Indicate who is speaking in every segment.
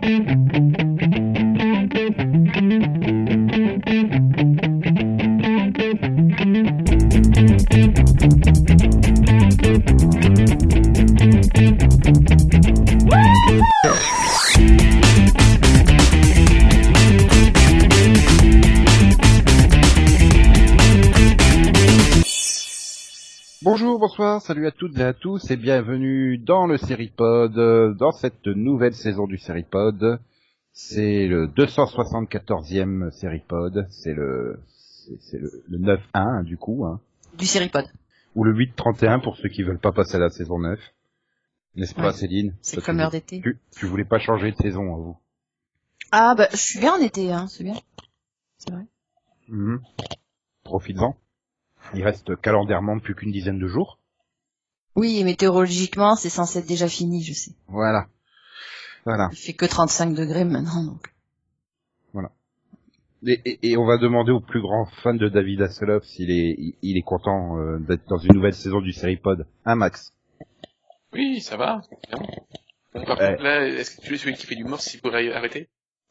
Speaker 1: Thank you. Salut à toutes et à tous et bienvenue dans le Seripod, euh, dans cette nouvelle saison du Seripod. C'est le 274e Seripod, c'est le c'est- c'est le, le 9-1 du coup, hein,
Speaker 2: Du Seripod.
Speaker 1: ou le 8-31 pour ceux qui veulent pas passer à la saison 9. N'est-ce pas. Céline?
Speaker 2: C'est comme l'heure d'été.
Speaker 1: tu, tu voulais pas changer de saison, hein, vous
Speaker 2: Ah bah je suis bien en été, hein, c'est bien. C'est vrai.
Speaker 1: Mhm. Profites-en. Il reste calendairement plus qu'une dizaine de jours.
Speaker 2: Oui, et météorologiquement, c'est censé être déjà fini, je sais.
Speaker 1: Voilà. Voilà.
Speaker 2: Il fait que 35 degrés maintenant, donc.
Speaker 1: Et, et- et on va demander au plus grand fan de David Hasselhoff s'il est, il, il est content euh, d'être dans une nouvelle saison du Seripod. Hein, Max?
Speaker 3: Oui, ça va. bien. Bon, par
Speaker 1: Ouais.
Speaker 3: contre, là, est-ce que tu es celui qui fait du mort s'il pourrait arrêter?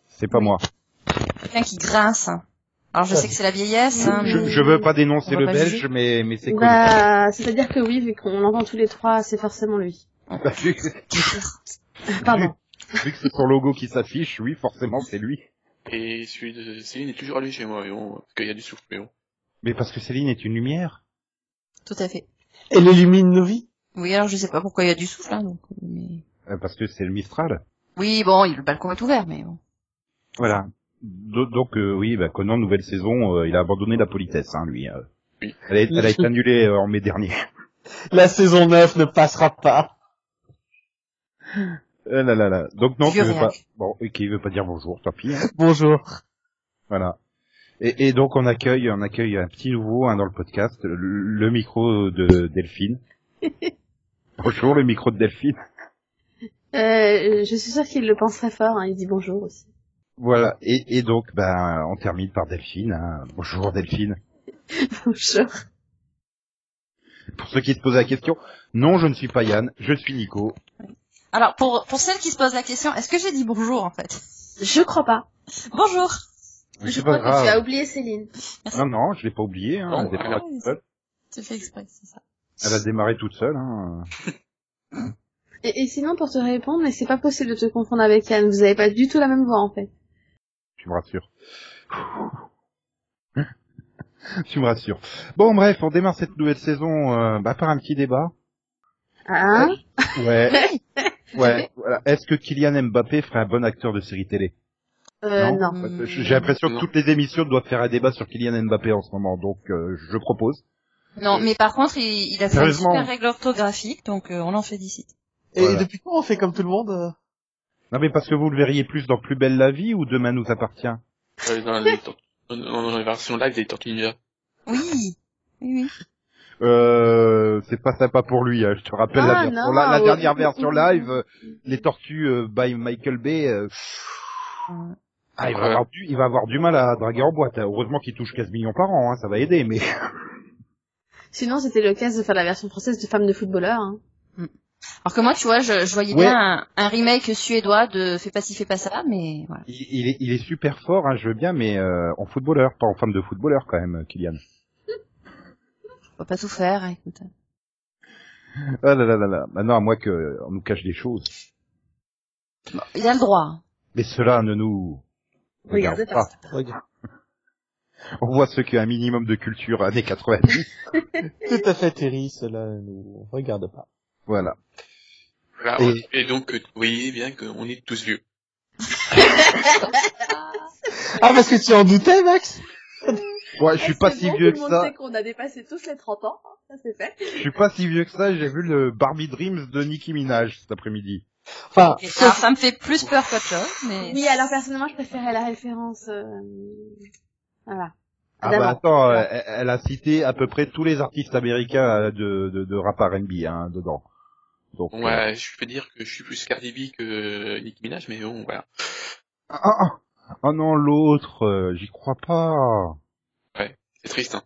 Speaker 1: C'est pas moi.
Speaker 2: Quelqu'un qui grince. hein. Alors je sais que c'est la vieillesse, hein,
Speaker 1: Je,
Speaker 2: mais...
Speaker 1: je veux pas dénoncer
Speaker 2: On
Speaker 1: le
Speaker 2: pas
Speaker 1: belge,
Speaker 2: juger.
Speaker 1: mais, mais c'est.
Speaker 4: Bah, c'est-à-dire que oui, vu qu'on l'entend tous les trois, c'est forcément lui.
Speaker 1: vu,
Speaker 4: Pardon.
Speaker 1: vu que c'est son logo qui s'affiche, oui, forcément, c'est lui.
Speaker 3: Et celui de Céline est toujours allumé chez moi, mais bon, parce qu'il y a du souffle, mais bon.
Speaker 1: Mais parce que Céline est une lumière.
Speaker 2: Tout à fait.
Speaker 5: Elle illumine nos vies.
Speaker 2: Oui, alors je sais pas pourquoi il y a du souffle, hein, donc... Mais...
Speaker 1: euh, Parce que c'est le Mistral.
Speaker 2: Oui, bon, il- le balcon est ouvert, mais bon.
Speaker 1: Voilà. Do- Donc, euh, oui, bah, Conan, nouvelle saison, euh, il a abandonné la politesse, hein, lui. euh.
Speaker 3: Oui.
Speaker 1: Elle, a, elle a été annulée euh, en mai dernier.
Speaker 5: La saison 9 ne passera pas.
Speaker 1: Euh, là, là, là. Donc non,
Speaker 2: Vieux
Speaker 1: tu veux
Speaker 2: réac.
Speaker 1: pas. Bon, et qui veut pas dire bonjour, tant pis. hein.
Speaker 5: Bonjour.
Speaker 1: Voilà. Et, et donc on accueille, on accueille un petit nouveau hein, dans le podcast, le, le micro de Delphine. bonjour, le micro de Delphine.
Speaker 4: Euh, je suis sûre qu'il le pense très fort, hein, il dit bonjour aussi.
Speaker 1: Voilà. Et, et donc, ben, on termine par Delphine. hein. Bonjour Delphine.
Speaker 4: bonjour.
Speaker 1: Pour ceux qui se posent la question, non, je ne suis pas Yann, je suis Nico.
Speaker 2: Alors, pour, pour celles qui se posent la question, est-ce que j'ai dit bonjour, en fait?
Speaker 4: Je crois pas.
Speaker 2: Bonjour
Speaker 1: Mais
Speaker 4: je crois
Speaker 1: pas
Speaker 4: que tu as oublié Céline.
Speaker 1: Non, non, je l'ai pas oublié. Hein.
Speaker 3: Bon,
Speaker 1: elle, toute seule.
Speaker 2: Tu fais exprès, c'est ça.
Speaker 1: Elle a démarré toute seule. Hein.
Speaker 4: Et, et sinon, pour te répondre, mais c'est pas possible de te confondre avec Yann, vous avez pas du tout la même voix en fait.
Speaker 1: Tu me rassures. tu me rassures. Bon, bref, on démarre cette nouvelle saison euh, bah, par un petit débat.
Speaker 4: Hein
Speaker 1: Ouais. Ouais. Voilà. Est-ce que Kylian Mbappé ferait un bon acteur de série télé?
Speaker 4: Euh,
Speaker 1: Non. J'ai l'impression que toutes les émissions doivent faire un débat sur Kylian Mbappé en ce moment, donc euh, je propose.
Speaker 2: Non, mais par contre, il, il a fait une super règle orthographique, donc euh, on en félicite.
Speaker 5: Et
Speaker 1: Voilà.
Speaker 5: depuis quand on fait comme tout le monde euh?
Speaker 1: Non, mais parce que vous le verriez plus dans Plus belle la vie ou Demain nous appartient?
Speaker 3: Euh, dans, les dans, dans la version live des Tortues Ninja.
Speaker 2: Oui Oui, oui.
Speaker 1: Euh, c'est pas sympa pour lui. hein. Je te rappelle la,
Speaker 4: Ah,
Speaker 1: version-
Speaker 4: non,
Speaker 1: la, la
Speaker 4: ouais.
Speaker 1: dernière version live, euh, les tortues euh, by Michael Bay. euh, Ah, il va, avoir du, il va avoir du mal à draguer en boîte. Heureusement qu'il touche 15 millions par an, hein, ça va aider, mais...
Speaker 4: Sinon, c'était le cas de faire la version française de Femme de footballeur. Hein.
Speaker 2: Alors que moi, tu vois, je, je voyais
Speaker 1: Ouais.
Speaker 2: bien un, un remake suédois de Fais pas ci, fais pas ça, mais voilà.
Speaker 1: Il, il est, il est super fort, hein, je veux bien, mais euh, en footballeur, pas en femme de footballeur quand même, Kylian.
Speaker 2: On va pas tout faire, hein, écoute.
Speaker 1: Ah là là là là, maintenant à moi que on nous cache des choses.
Speaker 2: Bon, il a le droit.
Speaker 1: Mais cela ne nous
Speaker 4: Regardez
Speaker 1: regarde
Speaker 4: pas.
Speaker 1: pas.
Speaker 5: Regarde.
Speaker 1: On voit ceux qui ont un minimum de culture années 90.
Speaker 5: Tout à fait, Terry, cela ne nous regarde pas.
Speaker 1: Voilà.
Speaker 3: Voilà.
Speaker 1: Et-
Speaker 3: Et, donc, euh, vous voyez bien qu'on est tous vieux.
Speaker 5: Ah, parce que tu en doutais, Max?
Speaker 1: Ouais, je suis pas si vieux que ça.
Speaker 4: qu'on a dépassé tous les 30 ans, hein, ça c'est fait.
Speaker 1: Je suis pas si vieux que ça, j'ai vu le Barbie Dreams de Nicki Minaj cet après-midi.
Speaker 5: Enfin,
Speaker 2: Alors, ça me fait plus peur qu'autre chose, mais...
Speaker 4: Oui, alors personnellement, je préférais la référence. Euh... Voilà.
Speaker 1: Ah bah attends, elle, elle a cité à peu près tous les artistes américains euh, de, de, de rap R&B hein, dedans. Donc, euh,
Speaker 3: Ouais, je peux dire que je suis plus Cardi B que Nicki Minaj, mais bon, voilà.
Speaker 1: ah, ah, ah, ah non, l'autre, euh, j'y crois pas.
Speaker 3: C'est triste, hein.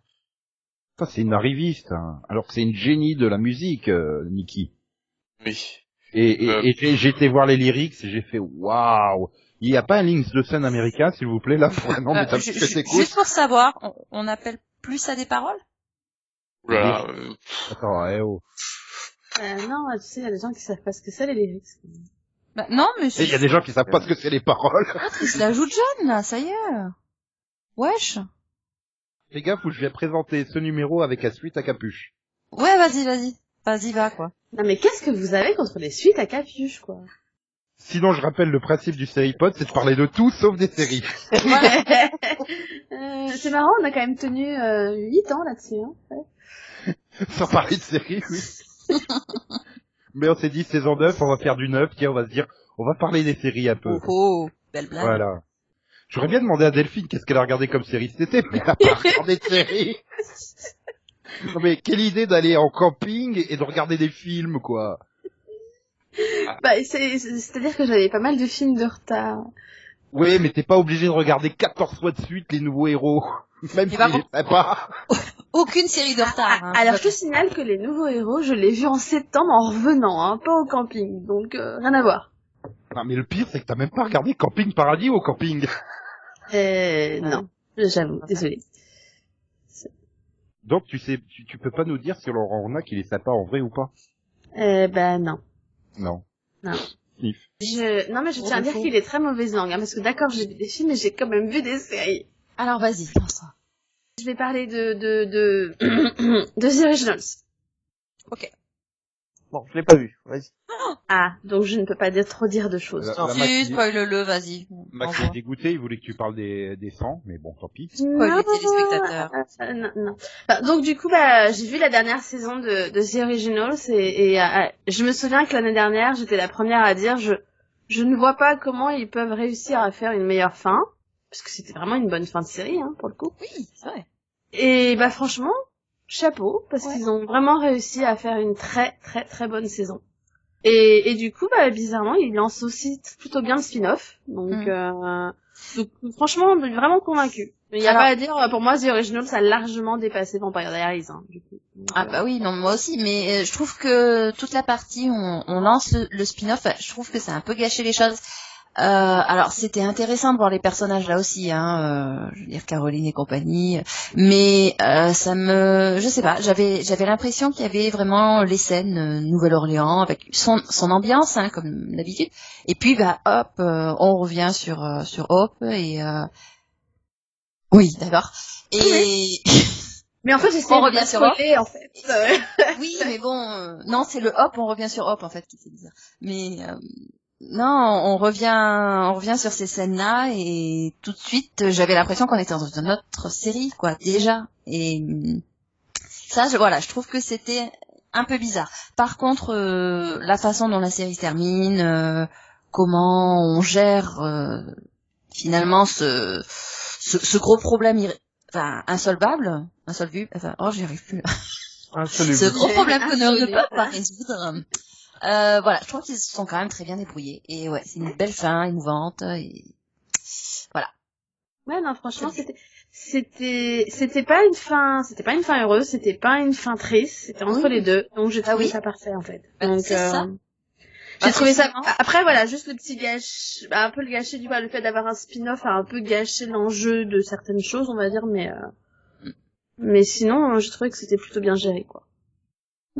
Speaker 1: Ça, c'est une arriviste. hein. Alors que c'est une génie de la musique, euh, Nicki.
Speaker 3: Oui.
Speaker 1: Et, et,
Speaker 3: Euh.
Speaker 1: et été voir les lyrics et j'ai fait waouh. Il n'y a pas un Links de scène américain, s'il vous plaît, là, pour un nom
Speaker 2: Euh,
Speaker 1: mais ça me fait
Speaker 2: juste pour savoir, on, on appelle plus ça des paroles?
Speaker 3: Voilà, euh,
Speaker 1: Attends, eh oh.
Speaker 4: Euh, non, tu sais, il y a des gens qui savent pas ce que c'est les lyrics.
Speaker 2: bah, Non, mais
Speaker 1: Et il y a des gens qui savent pas ce que c'est les paroles.
Speaker 2: il se la joue de jeune, là, ça y est. Wesh.
Speaker 1: Fais gaffe où je vais présenter ce numéro avec la suite à capuche.
Speaker 2: Ouais, vas-y, vas-y. Vas-y, va, quoi.
Speaker 4: Non mais qu'est-ce que vous avez contre les suites à capuche, quoi?
Speaker 1: Sinon, je rappelle le principe du Seripod, c'est de parler de tout sauf des séries.
Speaker 4: Euh, C'est marrant, on a quand même tenu euh, 8 ans là-dessus. Hein.
Speaker 1: Sans parler de séries, oui. Mais on s'est dit, saison 9, on va faire du 9, tiens, on va se dire, on va parler des séries un peu.
Speaker 2: Oh, oh, belle blague.
Speaker 1: Voilà. J'aurais bien demandé à Delphine qu'est-ce qu'elle a regardé comme série cet été, mais elle a pas regardé de série. Non mais quelle idée d'aller en camping et de regarder des films, quoi.
Speaker 4: Bah, c'est- c'est- C'est-à-dire que j'avais pas mal de films de retard.
Speaker 1: Oui, mais t'es pas obligé de regarder 14 fois de suite les nouveaux héros. Même si les pas.
Speaker 2: Aucune série de retard. hein.
Speaker 4: Alors je te signale que les nouveaux héros, je l'ai vu en septembre en revenant, hein, pas au camping, donc euh, rien à voir.
Speaker 1: Non mais le pire, c'est que t'as même pas regardé Camping Paradis au camping.
Speaker 4: Euh, non, j'avoue, désolé.
Speaker 1: Donc tu sais, tu, tu peux pas nous dire si on a qu'il est sympa en vrai ou pas?
Speaker 4: Euh, bah non.
Speaker 1: Non.
Speaker 4: Non.
Speaker 1: Sniff.
Speaker 4: Je... Non mais je tiens à dire qu'il est très mauvaise langue, hein, parce que d'accord, j'ai vu des films, mais j'ai quand même vu des séries.
Speaker 2: Alors, vas-y, lance-toi.
Speaker 4: Je vais parler de de de de The Originals.
Speaker 5: Bon, je l'ai pas vu. Vas-y.
Speaker 4: Ah, donc je ne peux pas dire trop dire de choses.
Speaker 1: La- la
Speaker 2: Si,
Speaker 1: Max-
Speaker 2: spoil-le, vas-y.
Speaker 1: Max est dégoûté, il voulait que tu parles des, des sangs, mais bon, tant pis.
Speaker 2: Spoil les téléspectateurs.
Speaker 4: Euh, non, non. Enfin, donc du coup, bah, j'ai vu la dernière saison de, de The Originals et, et euh, je me souviens que l'année dernière, j'étais la première à dire je je ne vois pas comment ils peuvent réussir à faire une meilleure fin, parce que c'était vraiment une bonne fin de série, hein, pour le coup.
Speaker 2: Oui, c'est vrai.
Speaker 4: Et bah franchement, chapeau, parce
Speaker 2: Ouais.
Speaker 4: qu'ils ont vraiment réussi à faire une très très très bonne saison. Et, et du coup, bah, bizarrement, ils lancent aussi plutôt bien le spin-off. Donc,
Speaker 2: Mm.
Speaker 4: euh, donc, franchement, vraiment convaincu. Il y a
Speaker 2: Alors-
Speaker 4: pas à dire, pour moi, The Original, ça a largement dépassé Vampire Diaries. Hein, du coup. Donc,
Speaker 2: Ah
Speaker 4: euh,
Speaker 2: bah oui, non, moi aussi, mais euh, je trouve que toute la partie, on, on lance le, le spin-off, je trouve que ça a un peu gâché les choses. Euh, alors c'était intéressant de voir les personnages là aussi, hein, euh, je veux dire Caroline et compagnie, mais euh, ça me, je sais pas, j'avais j'avais l'impression qu'il y avait vraiment les scènes euh, Nouvelle-Orléans avec son son ambiance, hein, comme d'habitude, et puis bah hop, euh, on revient sur euh, sur Hope et euh... oui, d'accord, et
Speaker 4: Mais en fait, j'essaie
Speaker 2: On revient sur Hop.
Speaker 4: spoiler, en fait.
Speaker 2: Oui, mais bon, euh, non, c'est le hop, on revient sur hop en fait qui fait bizarre. Mais euh, non, on revient, on revient sur ces scènes-là et tout de suite, j'avais l'impression qu'on était dans une autre série, quoi, déjà. Et hum, ça, je, voilà, je trouve que c'était un peu bizarre. Par contre, euh, la façon dont la série se termine, euh, comment on gère euh, finalement ce, ce, ce gros problème, enfin, insolvable, insolvable, enfin, oh, j'y arrive plus. là. Ce gros problème que ne peut pas résoudre. Euh, voilà, je trouve qu'ils se sont quand même très bien débrouillés. Et ouais, c'est une belle fin, émouvante. Et...
Speaker 4: Ouais, non, franchement, c'était, c'était, c'était pas une fin, c'était pas une fin heureuse, c'était pas une fin triste, c'était entre
Speaker 2: Oui.
Speaker 4: les deux. Donc j'ai
Speaker 2: Ah
Speaker 4: trouvé
Speaker 2: oui.
Speaker 4: ça parfait, en fait.
Speaker 2: Bah,
Speaker 4: Donc,
Speaker 2: c'est ça.
Speaker 4: J'ai
Speaker 2: Bah,
Speaker 4: trouvé ça. Après, voilà, juste le petit gâche, bah, un peu le gâcher du, le fait d'avoir un spin-off a un peu gâché l'enjeu de certaines choses, on va dire, mais, euh,
Speaker 2: Mm.
Speaker 4: mais sinon, euh, j'ai trouvé que c'était plutôt bien géré, quoi.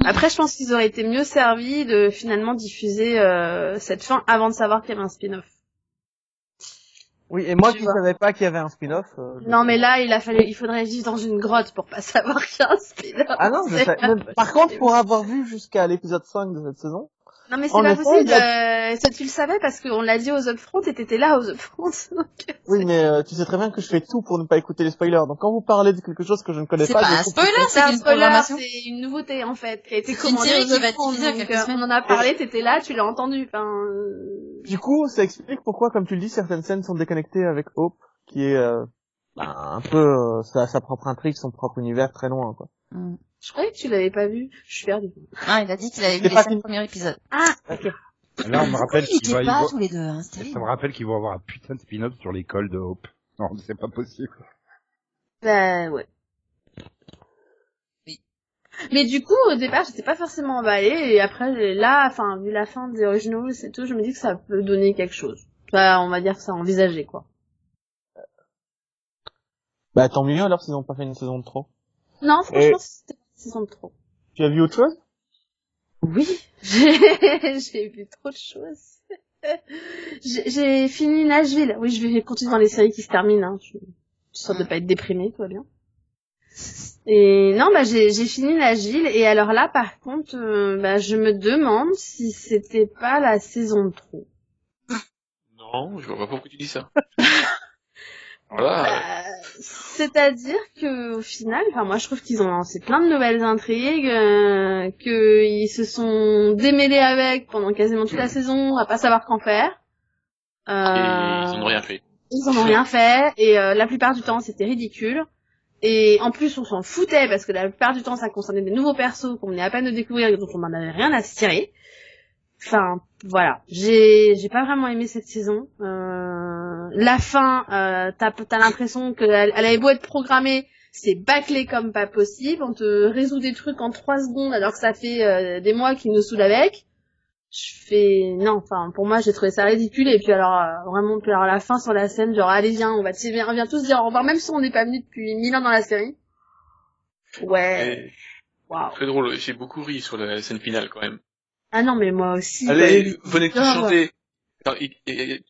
Speaker 4: Après, je pense qu'ils auraient été mieux servis de finalement diffuser euh, cette fin avant de savoir qu'il y avait un spin-off.
Speaker 5: Oui, et moi
Speaker 4: Tu
Speaker 5: qui
Speaker 4: vois.
Speaker 5: savais pas qu'il y avait un spin-off. euh,
Speaker 4: Non, mais là, il a fallu, il faudrait vivre dans une grotte pour pas savoir qu'il y a un spin-off.
Speaker 5: Ah non, je sais. Par contre, pour avoir vu jusqu'à l'épisode 5 de cette saison,
Speaker 4: Non mais c'est pas
Speaker 5: effet,
Speaker 4: possible. euh, ça, tu le savais parce qu'on l'a dit aux upfront et t'étais là aux upfront. donc,
Speaker 5: oui, mais euh, tu sais très bien que je fais tout pour ne pas écouter les spoilers. Donc quand vous parlez de quelque chose que je ne connais
Speaker 2: C'est
Speaker 5: pas,
Speaker 2: pas
Speaker 5: je
Speaker 2: un spoiler,
Speaker 4: C'est un
Speaker 2: c'est une
Speaker 4: spoiler, c'est une nouveauté en fait qui a été
Speaker 2: C'est une
Speaker 4: commandée
Speaker 2: série
Speaker 4: aux
Speaker 2: qui va être
Speaker 4: upfront, donc, euh. On en a parlé, t'étais là, tu l'as entendu. Enfin, euh,
Speaker 5: Du coup, ça explique pourquoi, comme tu le dis, certaines scènes sont déconnectées avec Hope, qui est euh, bah, un peu euh, sa, sa propre intrigue, son propre univers très loin. Quoi.
Speaker 2: Mm.
Speaker 4: Je croyais que tu l'avais pas vu. Je suis perdue.
Speaker 2: Ah, il a dit qu'il avait vu
Speaker 5: C'est
Speaker 2: les cinq premiers épisodes.
Speaker 4: Ah,
Speaker 1: Là, on me rappelle
Speaker 2: Ils
Speaker 1: qu'il va
Speaker 2: étaient
Speaker 1: y
Speaker 2: pas tous les deux, hein, c'est
Speaker 1: Ça me rappelle qu'ils vont avoir un putain de spin-off sur l'école de Hope. Non, c'est pas possible.
Speaker 4: bah ouais.
Speaker 2: Oui.
Speaker 4: Mais du coup, au départ, j'étais pas forcément emballée, et après, là, enfin, vu la fin des originaux et tout, je me dis que ça peut donner quelque chose. Enfin, on va dire que c'est envisagé, quoi.
Speaker 5: Bah tant mieux alors s'ils ont pas fait une saison de trop.
Speaker 4: Non, franchement, c'était une saison de trop.
Speaker 5: Tu as vu autre chose?
Speaker 4: Oui, j'ai j'ai vu trop de choses. J'ai j'ai fini Nashville. Oui, je vais continuer dans les séries qui se terminent. Hein. Je, sorte de pas être déprimée, tout va bien. Et non, bah j'ai j'ai fini Nashville. Et alors là, par contre, euh, bah, je me demande si c'était pas la saison de trop.
Speaker 3: Non, je vois pas pourquoi tu dis ça. voilà.
Speaker 4: Bah, C'est-à-dire que au final, enfin moi je trouve qu'ils ont lancé plein de nouvelles intrigues, euh, qu'ils se sont démêlés avec pendant quasiment toute la saison, à pas savoir qu'en faire.
Speaker 3: Et
Speaker 4: Euh,
Speaker 3: ils en ont rien fait.
Speaker 4: ils en ont rien fait et euh, la plupart du temps c'était ridicule. Et en plus on s'en foutait parce que la plupart du temps ça concernait des nouveaux persos qu'on venait à peine de découvrir et dont on n'en avait rien à se tirer. Enfin voilà, j'ai j'ai pas vraiment aimé cette saison. Euh, la fin, euh, t'as l'impression qu'elle elle avait beau être programmée, c'est bâclé comme pas possible. On te résout des trucs en trois secondes alors que ça fait euh, des mois qu'ils nous saoulent avec. Je fais non, enfin pour moi j'ai trouvé ça ridicule et puis alors euh, vraiment puis alors la fin sur la scène genre allez viens on va sais, viens, viens tous dire au revoir même si on n'est pas venu depuis mille ans dans la série. Ouais,
Speaker 3: Et
Speaker 4: waouh.
Speaker 3: Très drôle, j'ai beaucoup ri sur la scène finale quand même.
Speaker 4: Ah non mais moi aussi.
Speaker 3: Allez,
Speaker 4: bah,
Speaker 3: venez tous chanter. Attends, et, et- et-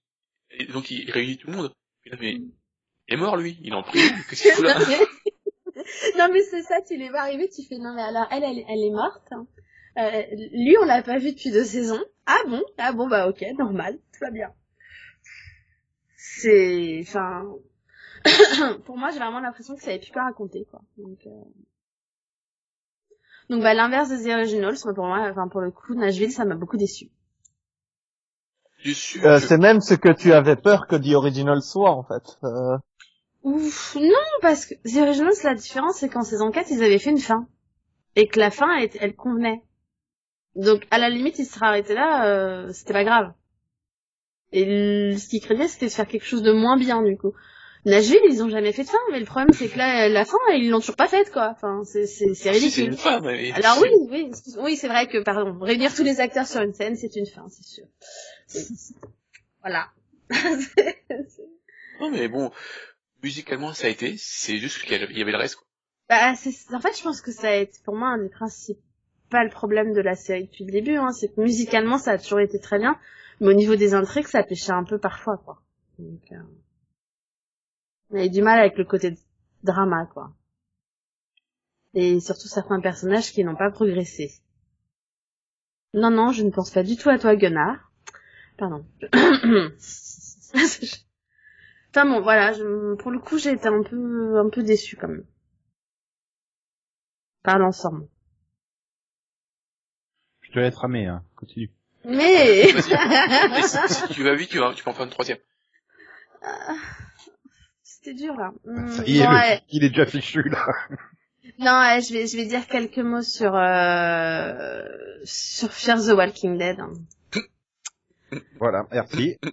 Speaker 3: et donc il réunit tout le monde. Et là, mais il est mort lui, il est en prison, qu'est-ce qu'il fout là
Speaker 4: non mais c'est ça, tu les vois arriver, tu fais non mais alors elle, elle, elle est morte. hein. Euh, lui on l'a pas vu depuis deux saisons. Ah bon? Ah bon bah ok, normal, tout va bien. C'est, enfin, pour moi j'ai vraiment l'impression que ça avait plus quoi raconter quoi. Donc, euh... donc bah l'inverse des Originals, pour moi, enfin pour le coup Nashville ça m'a beaucoup déçu.
Speaker 5: Euh,
Speaker 3: que-
Speaker 5: C'est même ce que tu avais peur que The Original soit en fait. Euh,
Speaker 4: Ouf, non parce que The Originals la différence c'est qu'en saison 4 ils avaient fait une fin et que la fin elle, était- elle convenait. Donc à la limite, il serait arrêté là, euh, c'était pas grave. Et le- ce qu'il craignait, c'était de faire quelque chose de moins bien du coup. Nashville, ils ont jamais fait de fin, mais le problème c'est que là, la fin, ils l'ont toujours pas faite quoi. Enfin, c'est c'est c'est
Speaker 3: Si, c'est
Speaker 4: ridicule.
Speaker 3: une femme. mais-
Speaker 4: Alors oui, oui, oui, c'est vrai que pardon, réunir tous les acteurs sur une scène, c'est une fin, c'est sûr. Voilà.
Speaker 3: Non mais bon, musicalement ça a été, c'est juste qu'il y avait le reste. Quoi.
Speaker 4: Bah, c'est, en fait, je pense que ça a été pour moi un des principaux problèmes de la série depuis le début, hein, c'est que musicalement ça a toujours été très bien, mais au niveau des intrigues ça pêchait un peu parfois, quoi. Donc, euh... on avait du mal avec le côté drama, quoi. Et surtout certains personnages qui n'ont pas progressé. Non, non, je ne pense pas du tout à toi, Gunnar. Pardon. enfin bon, voilà, je- pour le coup, j'ai été un peu, un peu déçue quand même par l'ensemble.
Speaker 1: Je te laisse ramer, hein. Continue.
Speaker 4: Mais
Speaker 3: Et si, si tu vas vite, tu vas, tu peux en faire une troisième.
Speaker 4: c'était dur là. Hmm,
Speaker 1: Ça y est,
Speaker 4: bon,
Speaker 1: le-
Speaker 4: ouais.
Speaker 1: il est déjà fichu, là.
Speaker 4: Non, ouais, je vais je vais dire quelques mots sur euh, sur Fear the Walking Dead.
Speaker 1: Voilà, merci.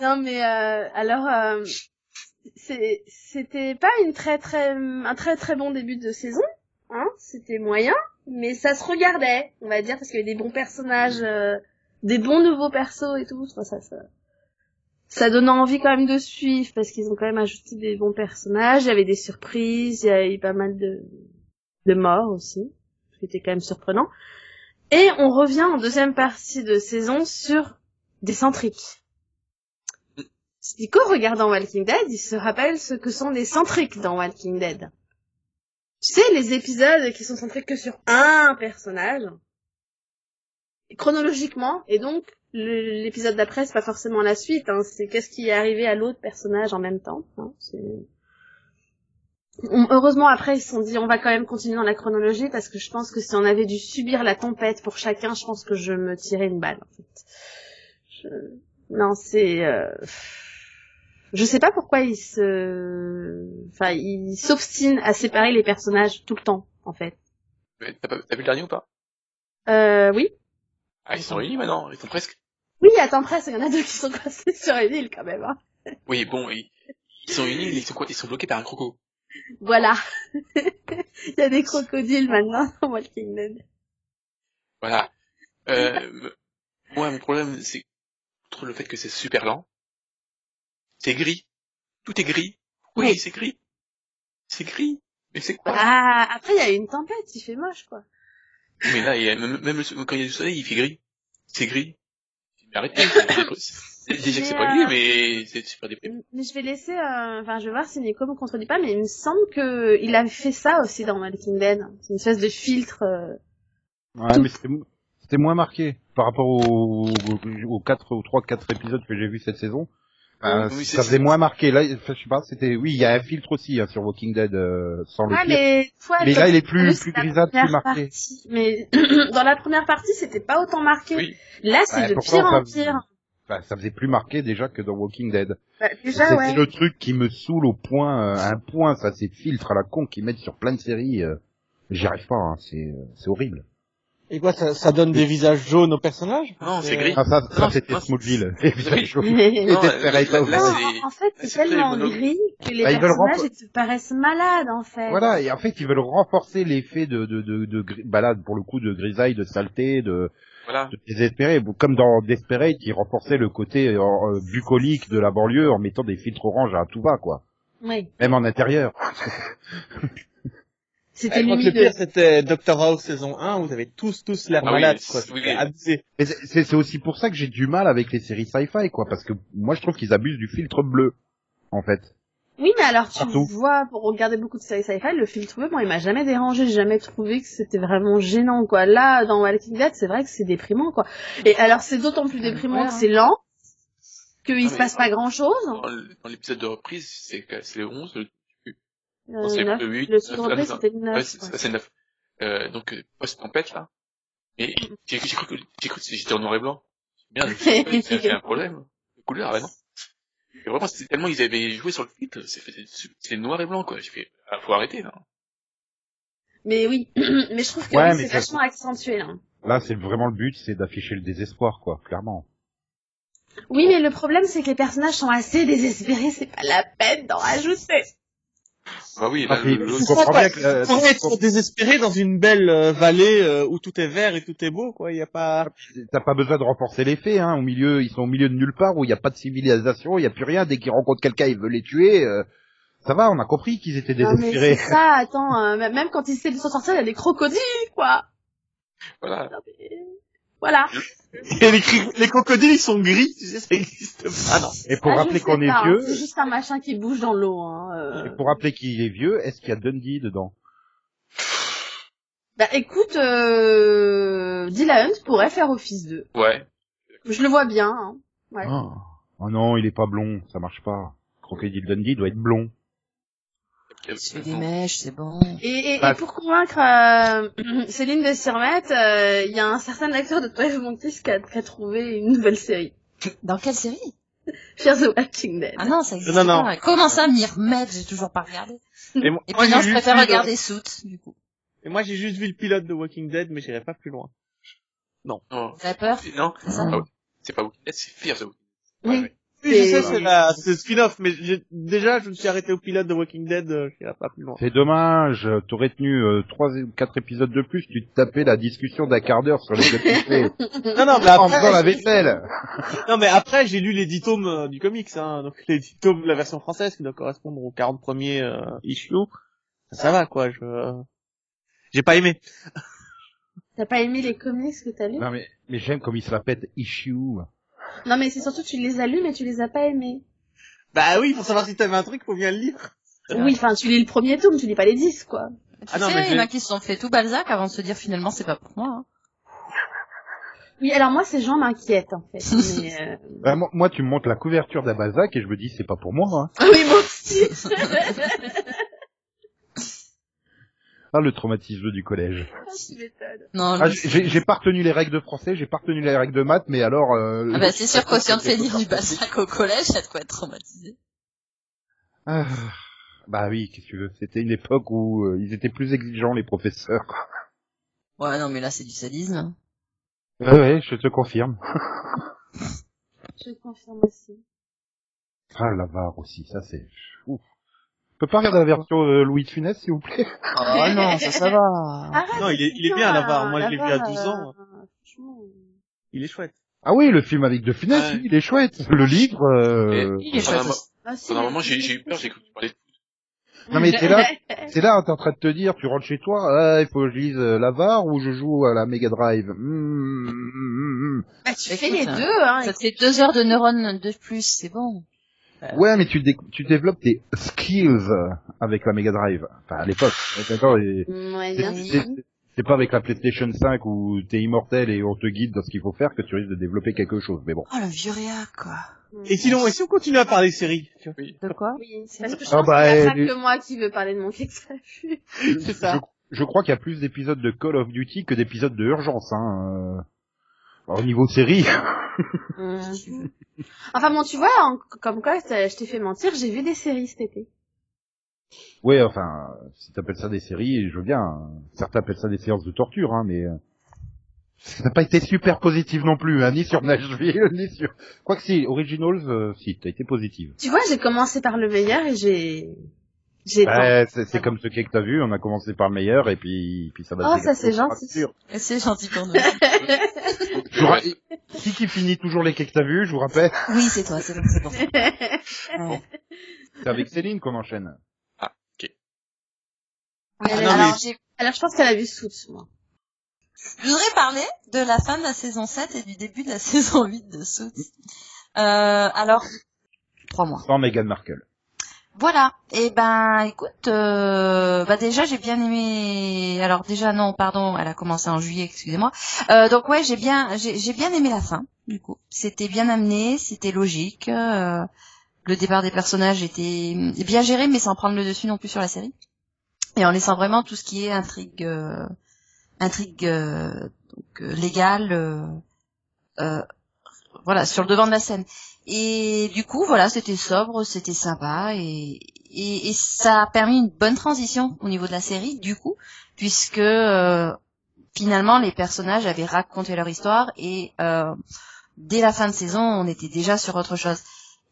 Speaker 4: Non mais euh, alors euh, c'était pas une très très un très très bon début de saison, hein, c'était moyen, mais ça se regardait, on va dire parce qu'il y avait des bons personnages, euh, des bons nouveaux persos et tout, Enfin, ça ça ça donnait envie quand même de suivre parce qu'ils ont quand même ajouté des bons personnages, il y avait des surprises, il y a eu pas mal de de morts aussi, qui était quand même surprenant. Et on revient en deuxième partie de saison sur des centriques. Nico, regardant Walking Dead, il se rappelle ce que sont les centriques dans Walking Dead. Tu sais, les épisodes qui sont centrés que sur un personnage, chronologiquement, et donc l'épisode d'après, c'est pas forcément la suite, hein, c'est qu'est-ce qui est arrivé à l'autre personnage en même temps. hein, On- Heureusement, après, ils se sont dit, on va quand même continuer dans la chronologie, parce que je pense que si on avait dû subir la tempête pour chacun, je pense que je me tirais une balle, en fait. Je- Non, c'est... euh, Je sais pas pourquoi ils se... Enfin, ils s'obstinent à séparer les personnages tout le temps, en fait.
Speaker 3: T'as pas- t'as vu le dernier ou pas?
Speaker 4: Euh, oui.
Speaker 3: Ah, ils sont réunis maintenant, ils sont presque.
Speaker 4: Oui, attends, presque, il y en a deux qui sont coincés sur une île, quand même. Hein.
Speaker 3: Oui, bon, ils, ils sont unis, ils sont quoi? Ils sont bloqués par un croco.
Speaker 4: Voilà. Il y a des crocodiles maintenant dans Walking Dead.
Speaker 3: Voilà. Euh, moi, mon problème, c'est, outre le fait que c'est super lent, c'est gris. Tout est gris. Oui,
Speaker 4: Oui.
Speaker 3: c'est gris. C'est gris. Mais c'est quoi?
Speaker 4: Ah, après il y a une tempête, il fait moche quoi.
Speaker 3: Mais là, il y a, même, même quand il y a du soleil, il fait gris. C'est gris. Mais arrêtez. c'est- Déjà que c'est pas
Speaker 4: Mais,
Speaker 3: gris, mais c'est super déprimant.
Speaker 4: Mais je vais laisser, euh, enfin je vais voir si Nico me contredit pas, mais il me semble que il a fait ça aussi dans Walking Dead. C'est une espèce de filtre. euh,
Speaker 1: Ouais,
Speaker 4: Tout.
Speaker 1: mais c'était mo- c'était moins marqué par rapport aux, aux, aux quatre ou trois quatre épisodes que j'ai vus cette saison. Euh,
Speaker 3: Oui, c'est-
Speaker 1: ça faisait moins marqué. Là, enfin, je sais pas, c'était oui, il y a un filtre aussi hein, sur Walking Dead euh, sans le
Speaker 4: Ah
Speaker 1: pire.
Speaker 4: mais toi,
Speaker 1: Mais
Speaker 4: toi,
Speaker 1: là, il est
Speaker 4: c'est
Speaker 1: plus- plus grisâtre, plus
Speaker 4: première
Speaker 1: marqué.
Speaker 4: partie. Mais dans la première partie, c'était pas autant marqué.
Speaker 3: Oui.
Speaker 4: Là, c'est
Speaker 1: Ouais,
Speaker 4: de pire en
Speaker 1: ça-
Speaker 4: pire.
Speaker 1: Enfin, ça faisait plus marqué déjà que dans Walking Dead.
Speaker 4: Bah,
Speaker 1: C'était
Speaker 4: ouais.
Speaker 1: le truc qui me saoule au point, euh, à un point, ça, ces filtres à la con qu'ils mettent sur plein de séries. euh, J'y arrive pas, hein, c'est euh, c'est horrible.
Speaker 5: Et quoi, ça, ça donne des visages jaunes aux personnages
Speaker 3: Non, c'est
Speaker 5: Euh,
Speaker 3: gris.
Speaker 1: Ah, ça, ça c'était
Speaker 3: non,
Speaker 1: Smallville.
Speaker 3: Oui.
Speaker 1: Et
Speaker 3: Non,
Speaker 4: en fait,
Speaker 3: c'est
Speaker 4: tellement gris que les
Speaker 1: Bah,
Speaker 4: personnages ils te paraissent malades, en fait.
Speaker 1: Voilà, et en fait, ils veulent renforcer l'effet de, de, de, de, là, pour le coup, de grisaille, de saleté, de,
Speaker 3: Voilà.
Speaker 1: de désespéré. Comme dans Desperate, ils renforçaient le côté euh, euh, bucolique de la banlieue en mettant des filtres orange à tout va, quoi.
Speaker 4: Oui.
Speaker 1: Même en intérieur.
Speaker 4: C'était
Speaker 5: Je crois que le pire, c'était Doctor House saison 1, où vous avez tous, tous l'air
Speaker 3: Ah c'est-
Speaker 5: quoi. abusé.
Speaker 1: Mais c'est- c'est c'est aussi pour ça que j'ai du mal avec les séries sci-fi, quoi, parce que moi, je trouve qu'ils abusent du filtre bleu, en fait.
Speaker 4: Oui, mais alors tu
Speaker 1: Partout.
Speaker 4: vois, pour regarder beaucoup de séries sci-fi, le filtre bleu, moi, il m'a jamais dérangé, j'ai jamais trouvé que c'était vraiment gênant, quoi. Là, dans Walking Dead, c'est vrai que c'est déprimant, quoi. Et alors, c'est d'autant plus déprimant
Speaker 2: Ouais,
Speaker 4: que c'est lent, qu'il
Speaker 3: Ah,
Speaker 4: se passe pas grand chose.
Speaker 3: Dans l'épisode de reprise, c'est le 11, le, non, c'est
Speaker 4: neuf.
Speaker 3: le 8,
Speaker 4: Le second
Speaker 3: ah,
Speaker 4: c'était le
Speaker 3: ouais,
Speaker 4: 9.
Speaker 3: c'est ça, c'est 9. Euh, donc, euh, post-tempête, là. Et j'ai j'ai cru que, j'ai cru que j'étais en noir et blanc. Merde, c'est c'est un problème. De couleur, ah non. Et vraiment, c'était tellement ils avaient joué sur le filtre, c'est c'était noir et blanc, quoi. J'ai fait, ah, faut arrêter, là.
Speaker 4: Mais oui, mais je trouve que
Speaker 1: Ouais, mais
Speaker 4: c'est vachement accentué, là.
Speaker 1: Là, c'est vraiment le but, c'est d'afficher le désespoir, quoi, clairement.
Speaker 4: Oui, mais le problème, c'est que les personnages sont assez désespérés, c'est pas la peine d'en rajouter.
Speaker 3: Bah oui,
Speaker 1: Ah,
Speaker 3: là,
Speaker 1: puis,
Speaker 3: le-
Speaker 1: comprends bien que, euh,
Speaker 5: trop désespéré dans une belle euh, vallée euh, où tout est vert et tout est beau, quoi. Il y a pas...
Speaker 1: T'as pas besoin de renforcer les faits, hein. Au milieu, ils sont au milieu de nulle part où il n'y a pas de civilisation, il n'y a plus rien. Dès qu'ils rencontrent quelqu'un, ils veulent les tuer. euh, ça va, on a compris qu'ils étaient
Speaker 4: Non, mais
Speaker 1: désespérés.
Speaker 4: c'est ça, attends, euh, même quand ils essaient de s'en sortir, il y a des crocodiles, quoi.
Speaker 3: voilà.
Speaker 4: Non, mais- Voilà.
Speaker 5: Et les, crocodiles, ils sont gris, tu sais, ça existe pas, non.
Speaker 1: Et pour
Speaker 4: Ah,
Speaker 1: rappeler qu'on est
Speaker 4: hein,
Speaker 1: vieux,
Speaker 4: C'est juste un machin qui bouge dans l'eau, hein. euh.
Speaker 1: et pour rappeler qu'il est vieux, est-ce qu'il y a Dundee dedans?
Speaker 4: Bah écoute, euh... Dylan Hunt pourrait faire Office 2.
Speaker 3: Ouais.
Speaker 4: Je le vois bien, hein. Ouais.
Speaker 1: oh. oh non, il est pas blond, ça marche pas. Crocodile Dundee doit être blond.
Speaker 2: Des mèches, c'est bon.
Speaker 4: Et, et, et pour convaincre euh, Céline de s'y remettre, euh, il y a un certain acteur de 12 Monkeys qui a, qui a trouvé une nouvelle série.
Speaker 2: Dans quelle série?
Speaker 4: Fear the Walking Dead.
Speaker 2: Ah non, ça existe
Speaker 5: Non, non.
Speaker 2: pas. Comment ça m'y remettre? J'ai toujours pas regardé.
Speaker 5: Et moi,
Speaker 2: Et
Speaker 5: moi,
Speaker 2: puis non,
Speaker 5: j'ai
Speaker 2: je
Speaker 5: juste
Speaker 2: préfère
Speaker 5: vu le-
Speaker 2: regarder Soot, du coup.
Speaker 5: Et moi, j'ai juste vu le pilote de Walking Dead, mais j'irai pas plus loin.
Speaker 3: Non.
Speaker 2: Avez peur?
Speaker 3: Non.
Speaker 2: C'est
Speaker 3: Ah ouais. C'est pas Walking Dead, c'est Fear the Walking
Speaker 4: Oui.
Speaker 3: Ouais, ouais.
Speaker 5: Oui, je sais, c'est la, c'est le spin-off, mais j'ai- déjà, je me suis arrêté au pilote de Walking Dead, euh, j'irai pas plus loin.
Speaker 1: C'est dommage, t'aurais tenu euh, trois ou quatre épisodes de plus, tu te tapais la discussion d'un quart d'heure sur les épisodes
Speaker 5: Non, non, mais
Speaker 1: en faisant la
Speaker 5: après,
Speaker 1: vaisselle.
Speaker 5: non, mais après, j'ai lu les 10 tomes euh, du comics, hein, donc les 10 tomes de la version française qui doit correspondre aux 40 premiers euh, issues. Ça va, quoi, je, j'ai pas aimé.
Speaker 4: T'as pas aimé les comics que t'as lus?
Speaker 1: Non mais, mais j'aime comme il se la pète issue.
Speaker 4: Non mais c'est surtout tu les as lus mais tu les as pas aimés.
Speaker 5: Bah oui, pour savoir si t'avais un truc, faut bien le lire.
Speaker 4: Oui, enfin tu lis le premier tome, tu lis pas les 10 quoi.
Speaker 2: Tu
Speaker 5: Ah non, mais
Speaker 2: il y en a qui se sont fait tout Balzac avant de se dire finalement c'est pas pour moi. hein.
Speaker 4: Oui, alors moi ces gens m'inquiètent en fait. Mais, euh...
Speaker 1: Bah, moi, moi, tu me montres la couverture d'un Balzac et je me dis c'est pas pour moi. Hein.
Speaker 4: Oui, moi aussi.
Speaker 1: Ah le traumatisme du collège.
Speaker 2: Non,
Speaker 1: Ah,
Speaker 2: lui,
Speaker 1: j'ai j'ai pas retenu les règles de français, j'ai pas retenu les règles de maths, mais alors. Euh,
Speaker 2: Ah bah c'est sûr qu'au si on te fait lire du Balzac au collège, ça te quoi être traumatisé.
Speaker 1: Ah, bah oui, qu'est-ce que tu veux. C'était une époque où euh, ils étaient plus exigeants les professeurs.
Speaker 2: Ouais, non mais là c'est du sadisme.
Speaker 1: Ouais, ouais, je te confirme.
Speaker 4: Je confirme aussi.
Speaker 1: Ah l'avare aussi, ça c'est. Ouf. On peut pas regarder la version euh, Louis de Funès, s'il vous plaît?
Speaker 2: Oh non, ça, ça va.
Speaker 4: Arrête,
Speaker 5: Non, il est- il est bien, l'Avare. Moi, je l'ai vu à
Speaker 4: l'Avare,
Speaker 5: 12 ans.
Speaker 4: euh.
Speaker 5: Il est chouette.
Speaker 1: Ah oui, le film avec De Funès,
Speaker 3: Ouais.
Speaker 1: il est chouette. Le livre... Euh...
Speaker 2: Il est chouette
Speaker 3: Pendant un.
Speaker 4: Ah,
Speaker 3: moment, j'ai j'ai eu peur, j'ai cru que tu parlais de
Speaker 1: Non mais t'es là, c'est là, t'es en train de te dire, tu rentres chez toi, ah, il faut que je lise euh, l'avare ou je joue à la Mega Drive? Hmm, hmm, hmm.
Speaker 4: Bah, tu
Speaker 2: Écoute,
Speaker 4: fais les deux, hein.
Speaker 2: Ça te fait deux heures de neurones de plus, c'est bon.
Speaker 1: Ouais, mais tu, dé- tu développes tes skills avec la Mega Drive. Enfin, à l'époque. D'accord, et
Speaker 4: Mm, Ouais,
Speaker 1: c'est-
Speaker 4: bien
Speaker 1: c'est-
Speaker 4: sûr.
Speaker 1: c'est pas avec la PlayStation 5 où t'es immortel et on te guide dans ce qu'il faut faire que tu risques de développer quelque chose. Mais bon.
Speaker 2: Oh, le vieux réa, quoi.
Speaker 5: Et sinon, et si on continue à parler séries
Speaker 2: De quoi
Speaker 4: Oui, parce que je
Speaker 1: Ah
Speaker 4: pense
Speaker 1: bah,
Speaker 4: qu'il y a
Speaker 1: elle-
Speaker 4: pas que moi qui veux parler de mon.
Speaker 5: C'est ça.
Speaker 1: Je, je crois qu'il y a plus d'épisodes de Call of Duty que d'épisodes de Urgence. Hein. Euh. Alors, au niveau série,
Speaker 4: Mhm. Enfin bon, tu vois, en- comme quoi, je t'ai fait mentir, j'ai vu des séries cet été.
Speaker 1: ouais, enfin, si t'appelles ça des séries, je veux bien. hein. Certains appellent ça des séances de torture, hein, mais euh, ça n'a pas été super positif non plus, hein, ni sur Nashville, ni sur. Quoique si, Originals, euh, si, t'as été positive.
Speaker 4: Tu vois, j'ai commencé par le meilleur et j'ai... J'ai...
Speaker 1: Ouais, c'est c'est comme ce que t'as vu, on a commencé par le meilleur et puis, puis ça va.
Speaker 4: Oh,
Speaker 1: se
Speaker 4: ça, c'est gentil.
Speaker 2: C'est gentil pour nous.
Speaker 1: Je vous ra- Qui qui finit toujours les cakes que t'as vu, je vous rappelle.
Speaker 2: oui, c'est toi, c'est bon, c'est bon. Ouais.
Speaker 1: C'est avec Céline qu'on enchaîne.
Speaker 2: Oui,
Speaker 4: Ah,
Speaker 5: non,
Speaker 2: alors,
Speaker 5: mais-
Speaker 2: j'ai-
Speaker 4: Alors, je pense qu'elle a vu Suits, moi.
Speaker 2: je voudrais parler de la fin de la saison 7 et du début de la saison 8 de Suits. Euh, alors, trois mois.
Speaker 1: Sans Meghan Markle.
Speaker 2: Voilà. Et ben, écoute, euh, bah déjà j'ai bien aimé. Alors déjà non, pardon, elle a commencé en juillet, excusez-moi. Euh, donc ouais, j'ai bien, j'ai bien aimé la fin. Du coup, c'était bien amené, c'était logique. euh, le départ des personnages était bien géré, mais sans prendre le dessus non plus sur la série. Et en laissant vraiment tout ce qui est intrigue, euh, intrigue donc légale, voilà, sur le devant de la scène. Et du coup, voilà, c'était sobre, c'était sympa, et, et, et ça a permis une bonne transition au niveau de la série, du coup, puisque euh, finalement les personnages avaient raconté leur histoire et euh, dès la fin de saison, on était déjà sur autre chose.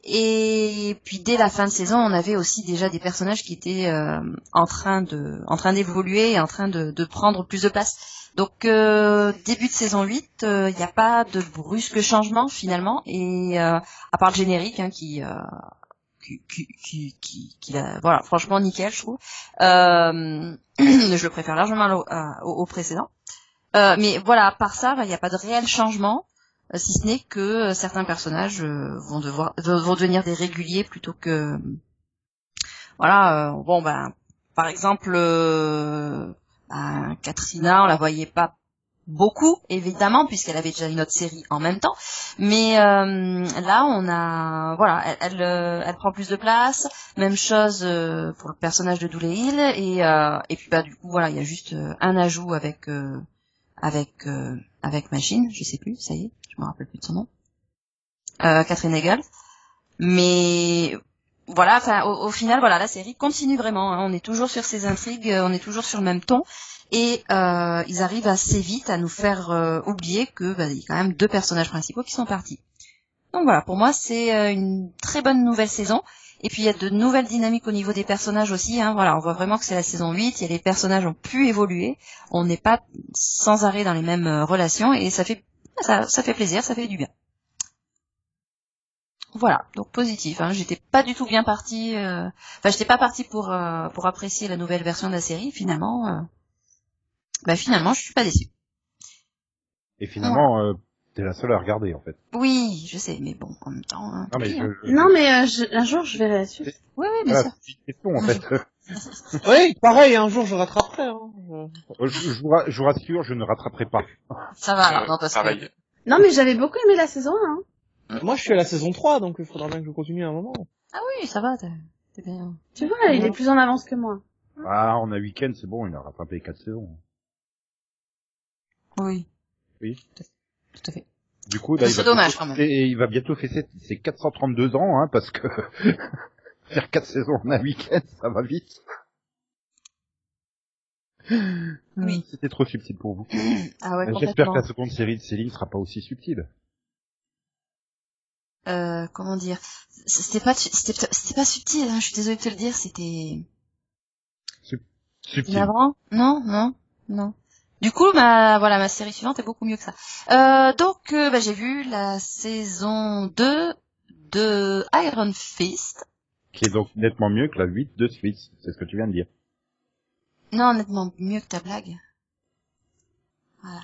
Speaker 2: Et puis dès la fin de saison, on avait aussi déjà des personnages qui étaient euh, en train de, en train d'évoluer et en train de, de prendre plus de place. Donc euh, début de saison 8, il n'y a pas de brusque changement finalement, et euh, à part le générique hein, qui, euh, qui, qui, qui, qui, l'a- voilà, franchement nickel, je trouve. Euh, je le préfère largement au, au- au précédent. Euh, mais voilà, à part ça, il n'y a pas de réel changement, euh, si ce n'est que euh, certains personnages euh, vont devoir vont devenir des réguliers plutôt que voilà. euh, bon ben, par exemple, euh, Katrina, on la voyait pas beaucoup évidemment puisqu'elle avait déjà une autre série en même temps. Mais euh, là on a voilà elle elle, euh, elle prend plus de place. Même chose euh, pour le personnage de Dooley Hill. Et euh, et puis bah du coup voilà il y a juste euh, un ajout avec avec avec Machine. Je sais plus ça y est je me rappelle plus de son nom. Catherine Hegel. Mais voilà enfin au, final voilà la série continue vraiment hein. on est toujours sur ces intrigues euh, on est toujours sur le même ton et euh, ils arrivent assez vite à nous faire euh, oublier que bah, il y a quand même deux personnages principaux qui sont partis. Donc voilà, pour moi c'est une très bonne nouvelle saison. Et puis il y a de nouvelles dynamiques au niveau des personnages aussi. Hein. Voilà, on voit vraiment que c'est la saison 8. Il y a les personnages ont pu évoluer. On n'est pas sans arrêt dans les mêmes relations et ça fait ça, ça fait plaisir, ça fait du bien. Voilà, donc positif. Hein. J'étais pas du tout bien partie. euh, Enfin, j'étais pas partie pour euh, pour apprécier la nouvelle version de la série. Finalement, euh, bah finalement, je suis pas déçue.
Speaker 1: Et finalement, euh, t'es la seule à regarder en fait.
Speaker 2: Oui, je sais, mais bon, en même temps. hein,
Speaker 1: Non mais je,
Speaker 2: hein.
Speaker 1: je-
Speaker 4: Non, mais euh, je- un jour, je verrai la suite.
Speaker 2: Oui, oui, bien
Speaker 1: voilà,
Speaker 2: sûr.
Speaker 1: c'est une question en fait.
Speaker 5: Oui, pareil, un jour je rattraperai. Hein. Je-
Speaker 1: Euh, je, je vous, rassure, je ne rattraperai pas.
Speaker 2: Ça va, alors, non, parce que...
Speaker 3: pareil.
Speaker 4: Non, mais j'avais beaucoup aimé la saison 1.
Speaker 5: Moi, je suis à la saison 3, donc il faudra bien que je continue à un moment.
Speaker 2: Ah oui, ça va, t'es t'es bien.
Speaker 4: Tu vois, il est plus en avance que moi.
Speaker 1: Ah, on a week-end, c'est bon, il a rattrapé les quatre saisons.
Speaker 2: Oui.
Speaker 1: Oui.
Speaker 2: Tout à fait.
Speaker 1: Du coup, là, il
Speaker 2: C'est
Speaker 1: va
Speaker 2: dommage,
Speaker 1: bientôt-
Speaker 2: quand même.
Speaker 1: Et il va bientôt faire ses, ses 432 ans, hein, parce que faire quatre saisons en un week-end, ça va vite.
Speaker 2: Oui.
Speaker 1: C'était trop subtil pour vous.
Speaker 2: Ah ouais,
Speaker 1: J'espère que la seconde série de Céline sera pas aussi subtile.
Speaker 2: Euh, comment dire, c'était pas, c'était, pas subtil. Hein, je suis désolée de te le dire, c'était
Speaker 1: Subtil.
Speaker 2: navrant. Non, non, non. Du coup, ma voilà, ma série suivante est beaucoup mieux que ça. Euh, donc, euh, bah, j'ai vu la saison 2 de Iron Fist.
Speaker 1: Qui est donc nettement mieux que la 8 de Suisse. C'est ce que tu viens de dire.
Speaker 2: Non, honnêtement, mieux que ta blague. Voilà.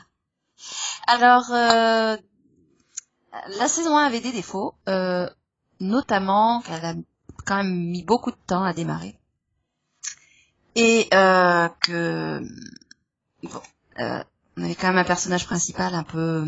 Speaker 2: Alors, euh, la saison 1 avait des défauts, euh, notamment qu'elle a quand même mis beaucoup de temps à démarrer. Et euh, que... Bon, euh, on avait quand même un personnage principal un peu...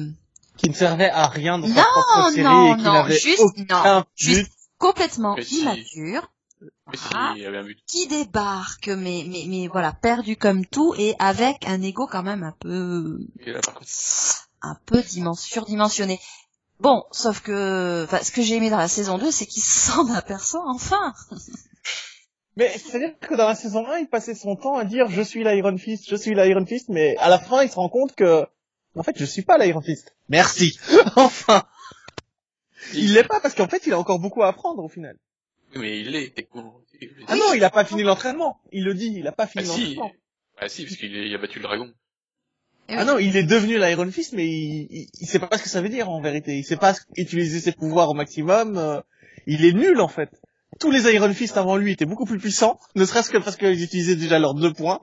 Speaker 5: Qui ne servait à rien dans sa
Speaker 2: Non,
Speaker 5: propre série
Speaker 2: non,
Speaker 5: et qui
Speaker 2: non,
Speaker 5: n'avait
Speaker 2: juste-
Speaker 5: aucun
Speaker 2: non,
Speaker 5: but.
Speaker 2: juste complètement
Speaker 3: Mais
Speaker 2: immature.
Speaker 3: Mais si,
Speaker 2: Voilà.
Speaker 3: il y avait un but.
Speaker 2: qui débarque, mais, mais, mais voilà, perdu comme tout, et avec un ego quand même un peu,
Speaker 3: Et là, par contre,
Speaker 2: un peu dimen- surdimensionné. Bon, sauf que, enfin, ce que j'ai aimé dans la saison 2, c'est qu'il s'en aperçoit enfin.
Speaker 5: Mais c'est-à-dire que dans la saison 1, il passait son temps à dire je suis l'Iron Fist, je suis l'Iron Fist, mais à la fin, il se rend compte que en fait, je suis pas l'Iron Fist. Merci. enfin, il l'est pas parce qu'en fait, il a encore beaucoup à apprendre au final.
Speaker 3: mais il l'est, t'es con.
Speaker 5: Ah non, il a pas fini l'entraînement. Il le dit, il a pas
Speaker 3: Ah
Speaker 5: fini
Speaker 3: si,
Speaker 5: l'entraînement.
Speaker 3: ah si, parce qu'il a battu le dragon.
Speaker 2: Et
Speaker 5: Ah
Speaker 2: oui.
Speaker 5: non, il est devenu l'Iron Fist, mais il, il, il sait pas ce que ça veut dire en vérité. Il sait pas utiliser ses pouvoirs au maximum. euh, il est nul en fait. Tous les Iron Fist avant lui étaient beaucoup plus puissants, ne serait-ce que parce qu'ils utilisaient déjà leurs deux points.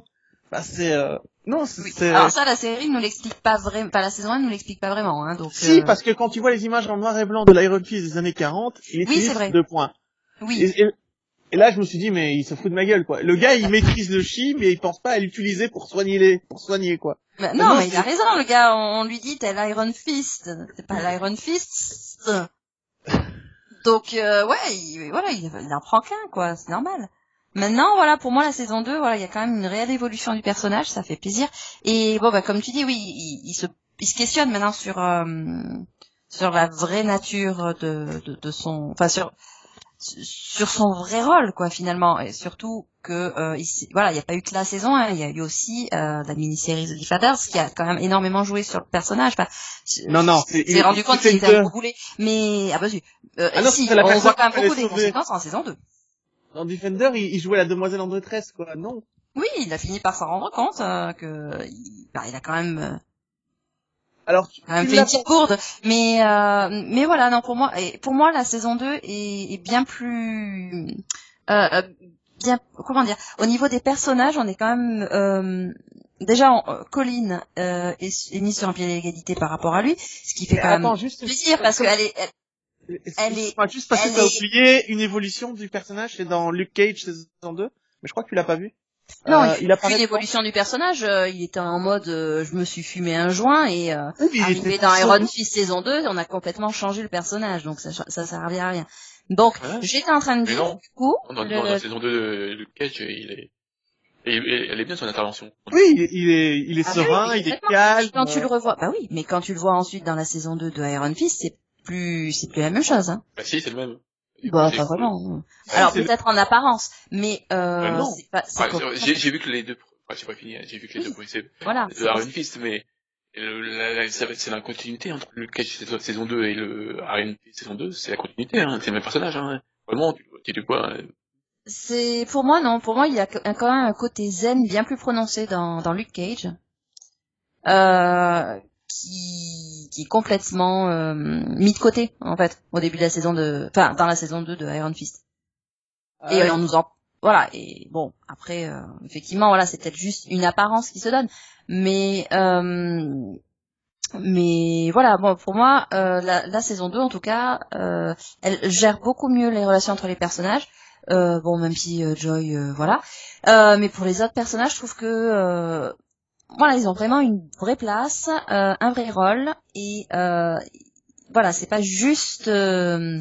Speaker 5: Bah c'est euh... non, c'est
Speaker 2: Oui. Alors ça, la série nous l'explique pas vraiment, enfin la saison 1 nous l'explique pas vraiment, hein, donc.
Speaker 5: si
Speaker 2: euh,
Speaker 5: parce que quand tu vois les images en noir et blanc de l'Iron Fist des années 40, il
Speaker 2: Oui,
Speaker 5: utilise
Speaker 2: vrai.
Speaker 5: deux points.
Speaker 2: Oui.
Speaker 5: Et, et- et là, je me suis dit, mais il se fout de ma gueule, quoi. Le gars, il maîtrise le chi, mais il pense pas à l'utiliser pour soigner les, pour soigner, quoi.
Speaker 2: Bah,
Speaker 5: non,
Speaker 2: mais il a raison, le gars. On, on lui dit t'es l'Iron Fist, c'est pas l'Iron Fist. Donc euh, ouais, il, voilà, il, il en prend qu'un, quoi. C'est normal. Maintenant, voilà, pour moi, la saison 2, voilà, il y a quand même une réelle évolution du personnage, ça fait plaisir. Et bon, bah, comme tu dis, oui, il, il se, il se questionne maintenant sur, euh, sur la vraie nature de, de, de son, enfin, sur, sur son vrai rôle, quoi, finalement. Et surtout que, euh, voilà, il n'y a pas eu que la saison, hein, il y a eu aussi euh, la mini-série The Defenders qui a quand même énormément joué sur le personnage. Enfin,
Speaker 5: Non, non, c'est-
Speaker 2: rendu compte qu'il était un boulet. Mais, ah bah si, euh,
Speaker 5: Ah non,
Speaker 2: si, on voit quand même beaucoup des conséquences en saison 2.
Speaker 5: Dans Defender, il, il jouait la demoiselle en détresse, quoi. Non?
Speaker 2: Oui, il a fini par s'en rendre compte euh, que il, bah, il a quand même, euh,
Speaker 5: Alors, tu, tu
Speaker 2: fait
Speaker 5: l'as
Speaker 2: une petite bourde. Mais euh, mais voilà, non pour moi, et pour moi la saison 2 est, est bien plus, euh, euh, bien comment dire, au niveau des personnages, on est quand même euh, déjà en- euh, Colline euh, est, est mise sur un pied d'égalité par rapport à lui, ce qui fait
Speaker 5: Mais
Speaker 2: quand
Speaker 5: attends,
Speaker 2: même
Speaker 5: juste.
Speaker 2: plaisir parce qu'elle est, elle- elle est-
Speaker 5: juste parce que t'as
Speaker 2: est-
Speaker 5: oublié une évolution du personnage, c'est dans Luke Cage saison 2. Mais je crois que tu l'as pas vu.
Speaker 2: Non,
Speaker 5: Euh,
Speaker 2: il,
Speaker 5: il
Speaker 2: il
Speaker 5: apparaît
Speaker 2: une évolution du personnage. euh, il était en mode, euh, je me suis fumé un joint et euh,
Speaker 5: Oui,
Speaker 2: Arrivé dans Iron. Fist saison 2, on a complètement changé le personnage, donc ça, ça servira à rien. Donc,
Speaker 3: Voilà.
Speaker 2: j'étais en train de dire, du coup,
Speaker 3: Dans,
Speaker 2: le-
Speaker 3: dans la saison 2 de Luke Cage, il est, et- et- elle est bien son intervention.
Speaker 5: Oui, il est, il est,
Speaker 2: Ah
Speaker 5: serein,
Speaker 2: oui,
Speaker 5: il est
Speaker 2: complètement.
Speaker 5: calme.
Speaker 2: et quand tu le revois, bah oui, mais quand tu le vois ensuite dans la saison 2 de Iron Fist, c'est plus, c'est plus la même chose, hein.
Speaker 3: Bah si, c'est le même.
Speaker 2: Bah, pas
Speaker 3: cool.
Speaker 2: vraiment.
Speaker 3: Ah,
Speaker 2: Alors, peut-être en apparence, mais, euh,
Speaker 3: Bah, non.
Speaker 2: c'est pas, c'est complètement-
Speaker 3: j'ai vu que les deux, j'ai pas fini, hein, j'ai vu que les
Speaker 2: Oui.
Speaker 3: deux premiers c'est
Speaker 2: voilà.
Speaker 3: de Iron Fist, mais le- c'est la continuité entre Luke Cage saison- saison 2 et le Iron Fist saison 2, c'est la continuité, hein, c'est le même personnage, hein. Vraiment, tu, tu dis quoi, hein.
Speaker 2: C'est pour moi non, pour moi il y a quand même un côté zen bien plus prononcé dans, dans Luke Cage, euh, qui qui est complètement euh, mis de côté en fait au début de la saison de, enfin dans la saison 2 de Iron Fist.
Speaker 5: Ah,
Speaker 2: Et euh, on nous en voilà et bon après euh, effectivement voilà c'est peut-être juste une apparence qui se donne, mais euh, mais voilà bon pour moi euh, la, la saison 2 en tout cas euh, elle gère beaucoup mieux les relations entre les personnages. Euh, bon, même si euh, Joy, euh, voilà. Euh, mais pour les autres personnages, je trouve que euh, voilà, ils ont vraiment une vraie place, euh, un vrai rôle, et euh, voilà, c'est pas juste euh,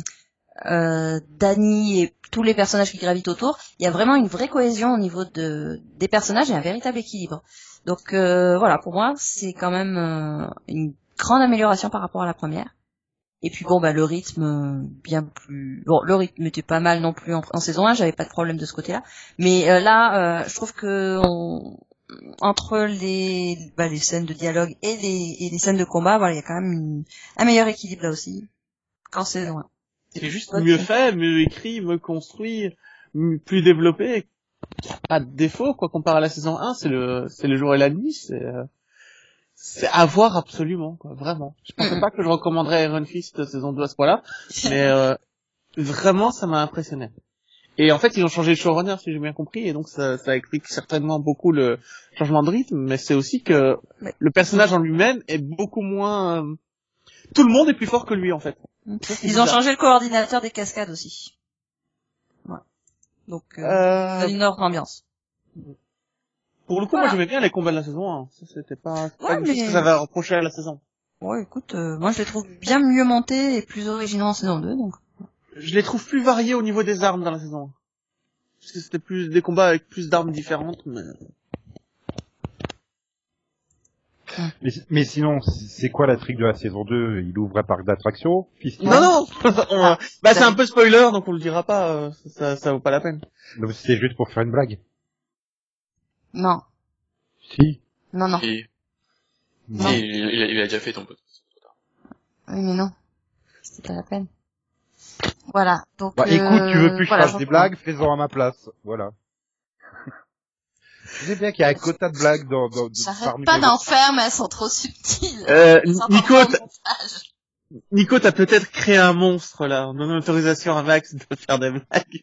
Speaker 2: euh, Danny et tous les personnages qui gravitent autour. Il y a vraiment une vraie cohésion au niveau de des personnages et un véritable équilibre. Donc euh, voilà, pour moi, c'est quand même euh, une grande amélioration par rapport à la première. Et puis bon bah le rythme bien plus bon le rythme était pas mal non plus en, saison 1, j'avais pas de problème de ce côté-là. Mais là je trouve que on- entre les bah, les scènes de dialogue et les et les scènes de combat, voilà, il y a quand même une- un meilleur équilibre là aussi qu'en saison 1.
Speaker 5: C'est juste mieux fait, mieux écrit, mieux construit, plus développé. Y a pas de défaut, quoi, comparé à la saison 1, c'est le, c'est le jour et la nuit, c'est, euh, c'est à voir absolument, quoi, vraiment. Je pensais pas que je recommanderais Iron Fist saison 2 à ce point-là, mais, euh, vraiment, ça m'a impressionné. Et en fait, ils ont changé de showrunner, si j'ai bien compris, et donc ça, ça explique certainement beaucoup le changement de rythme, mais c'est aussi que
Speaker 2: Ouais.
Speaker 5: le personnage en lui-même est beaucoup moins... euh, Tout le monde est plus fort que lui, en fait. Ça,
Speaker 2: Ils ont changé le coordinateur des cascades aussi. Ouais. Donc, euh,
Speaker 5: Euh,
Speaker 2: une autre ambiance.
Speaker 5: Pour le coup,
Speaker 2: Voilà.
Speaker 5: moi j'aimais bien les combats de la saison 1. Ça, c'était pas, pas
Speaker 2: Ouais,
Speaker 5: quelque chose
Speaker 2: mais-
Speaker 5: que j'avais reproché à la saison.
Speaker 2: Ouais, écoute, euh, moi je les trouve bien mieux montés et plus originaux en saison 2, donc.
Speaker 5: Je les trouve plus variés au niveau des armes dans la saison 1. Parce que c'était plus des combats avec plus d'armes différentes, mais...
Speaker 1: Mais, mais sinon, c'est quoi la trick de la saison 2 Il ouvre un parc d'attractions
Speaker 5: Non, non! On, euh, bah, c'est un peu spoiler, donc on le dira pas, euh, ça, ça vaut pas la peine.
Speaker 1: Donc c'est juste pour faire une blague
Speaker 2: Non.
Speaker 1: Si.
Speaker 2: Non, non.
Speaker 3: Et,
Speaker 1: Non.
Speaker 3: il a- il a déjà fait ton pote.
Speaker 2: Oui, mais non. C'était pas la peine. Voilà. Donc,
Speaker 1: Bah
Speaker 2: euh,
Speaker 1: écoute, tu veux plus que
Speaker 2: voilà,
Speaker 1: je fasse des blagues, fais-en à ma place. Voilà. Je sais bien qu'il y a un quota de blagues dans... dans,
Speaker 2: J'arrête pas d'en faire, mais elles sont trop subtiles.
Speaker 5: Euh, Nico. Nico, t'as peut-être créé un monstre, là. On donne autorisation à Max de faire des blagues.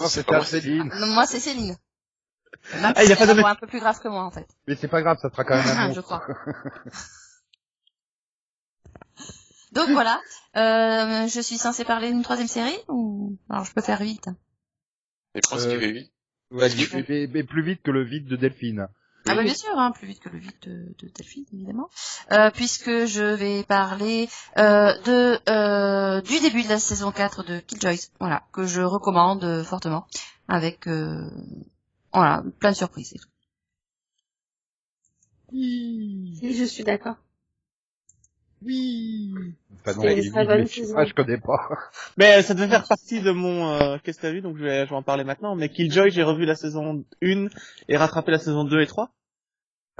Speaker 1: Non, c'était à Céline.
Speaker 2: Non, moi, c'est Céline. Max,
Speaker 5: Ah, il a pas donné-
Speaker 2: un peu plus grave que moi, en fait.
Speaker 1: Mais c'est pas grave, ça sera quand même un
Speaker 2: je
Speaker 1: monstre.
Speaker 2: crois. Donc voilà, euh, je suis censée parler d'une troisième série ou? Alors je peux faire vite.
Speaker 3: Mais pense
Speaker 1: Euh,
Speaker 3: qu'il fait vite.
Speaker 1: Ouais, mais, mais- mais plus vite que le vide de Delphine.
Speaker 2: Ah bah bien sûr, hein, plus vite que le vide de, de Delphine évidemment, euh, puisque je vais parler euh, de euh, du début de la saison 4 de Killjoys, voilà que je recommande euh, fortement, avec euh, voilà plein de surprises. et tout.
Speaker 4: Je suis d'accord.
Speaker 1: Oui. Je pas, je connais pas.
Speaker 5: Mais euh, ça devait faire partie de mon euh, qu'est-ce que t'as vu? Donc je vais je vais en parler maintenant mais Killjoy j'ai revu la saison 1 et rattrapé la saison 2 et 3.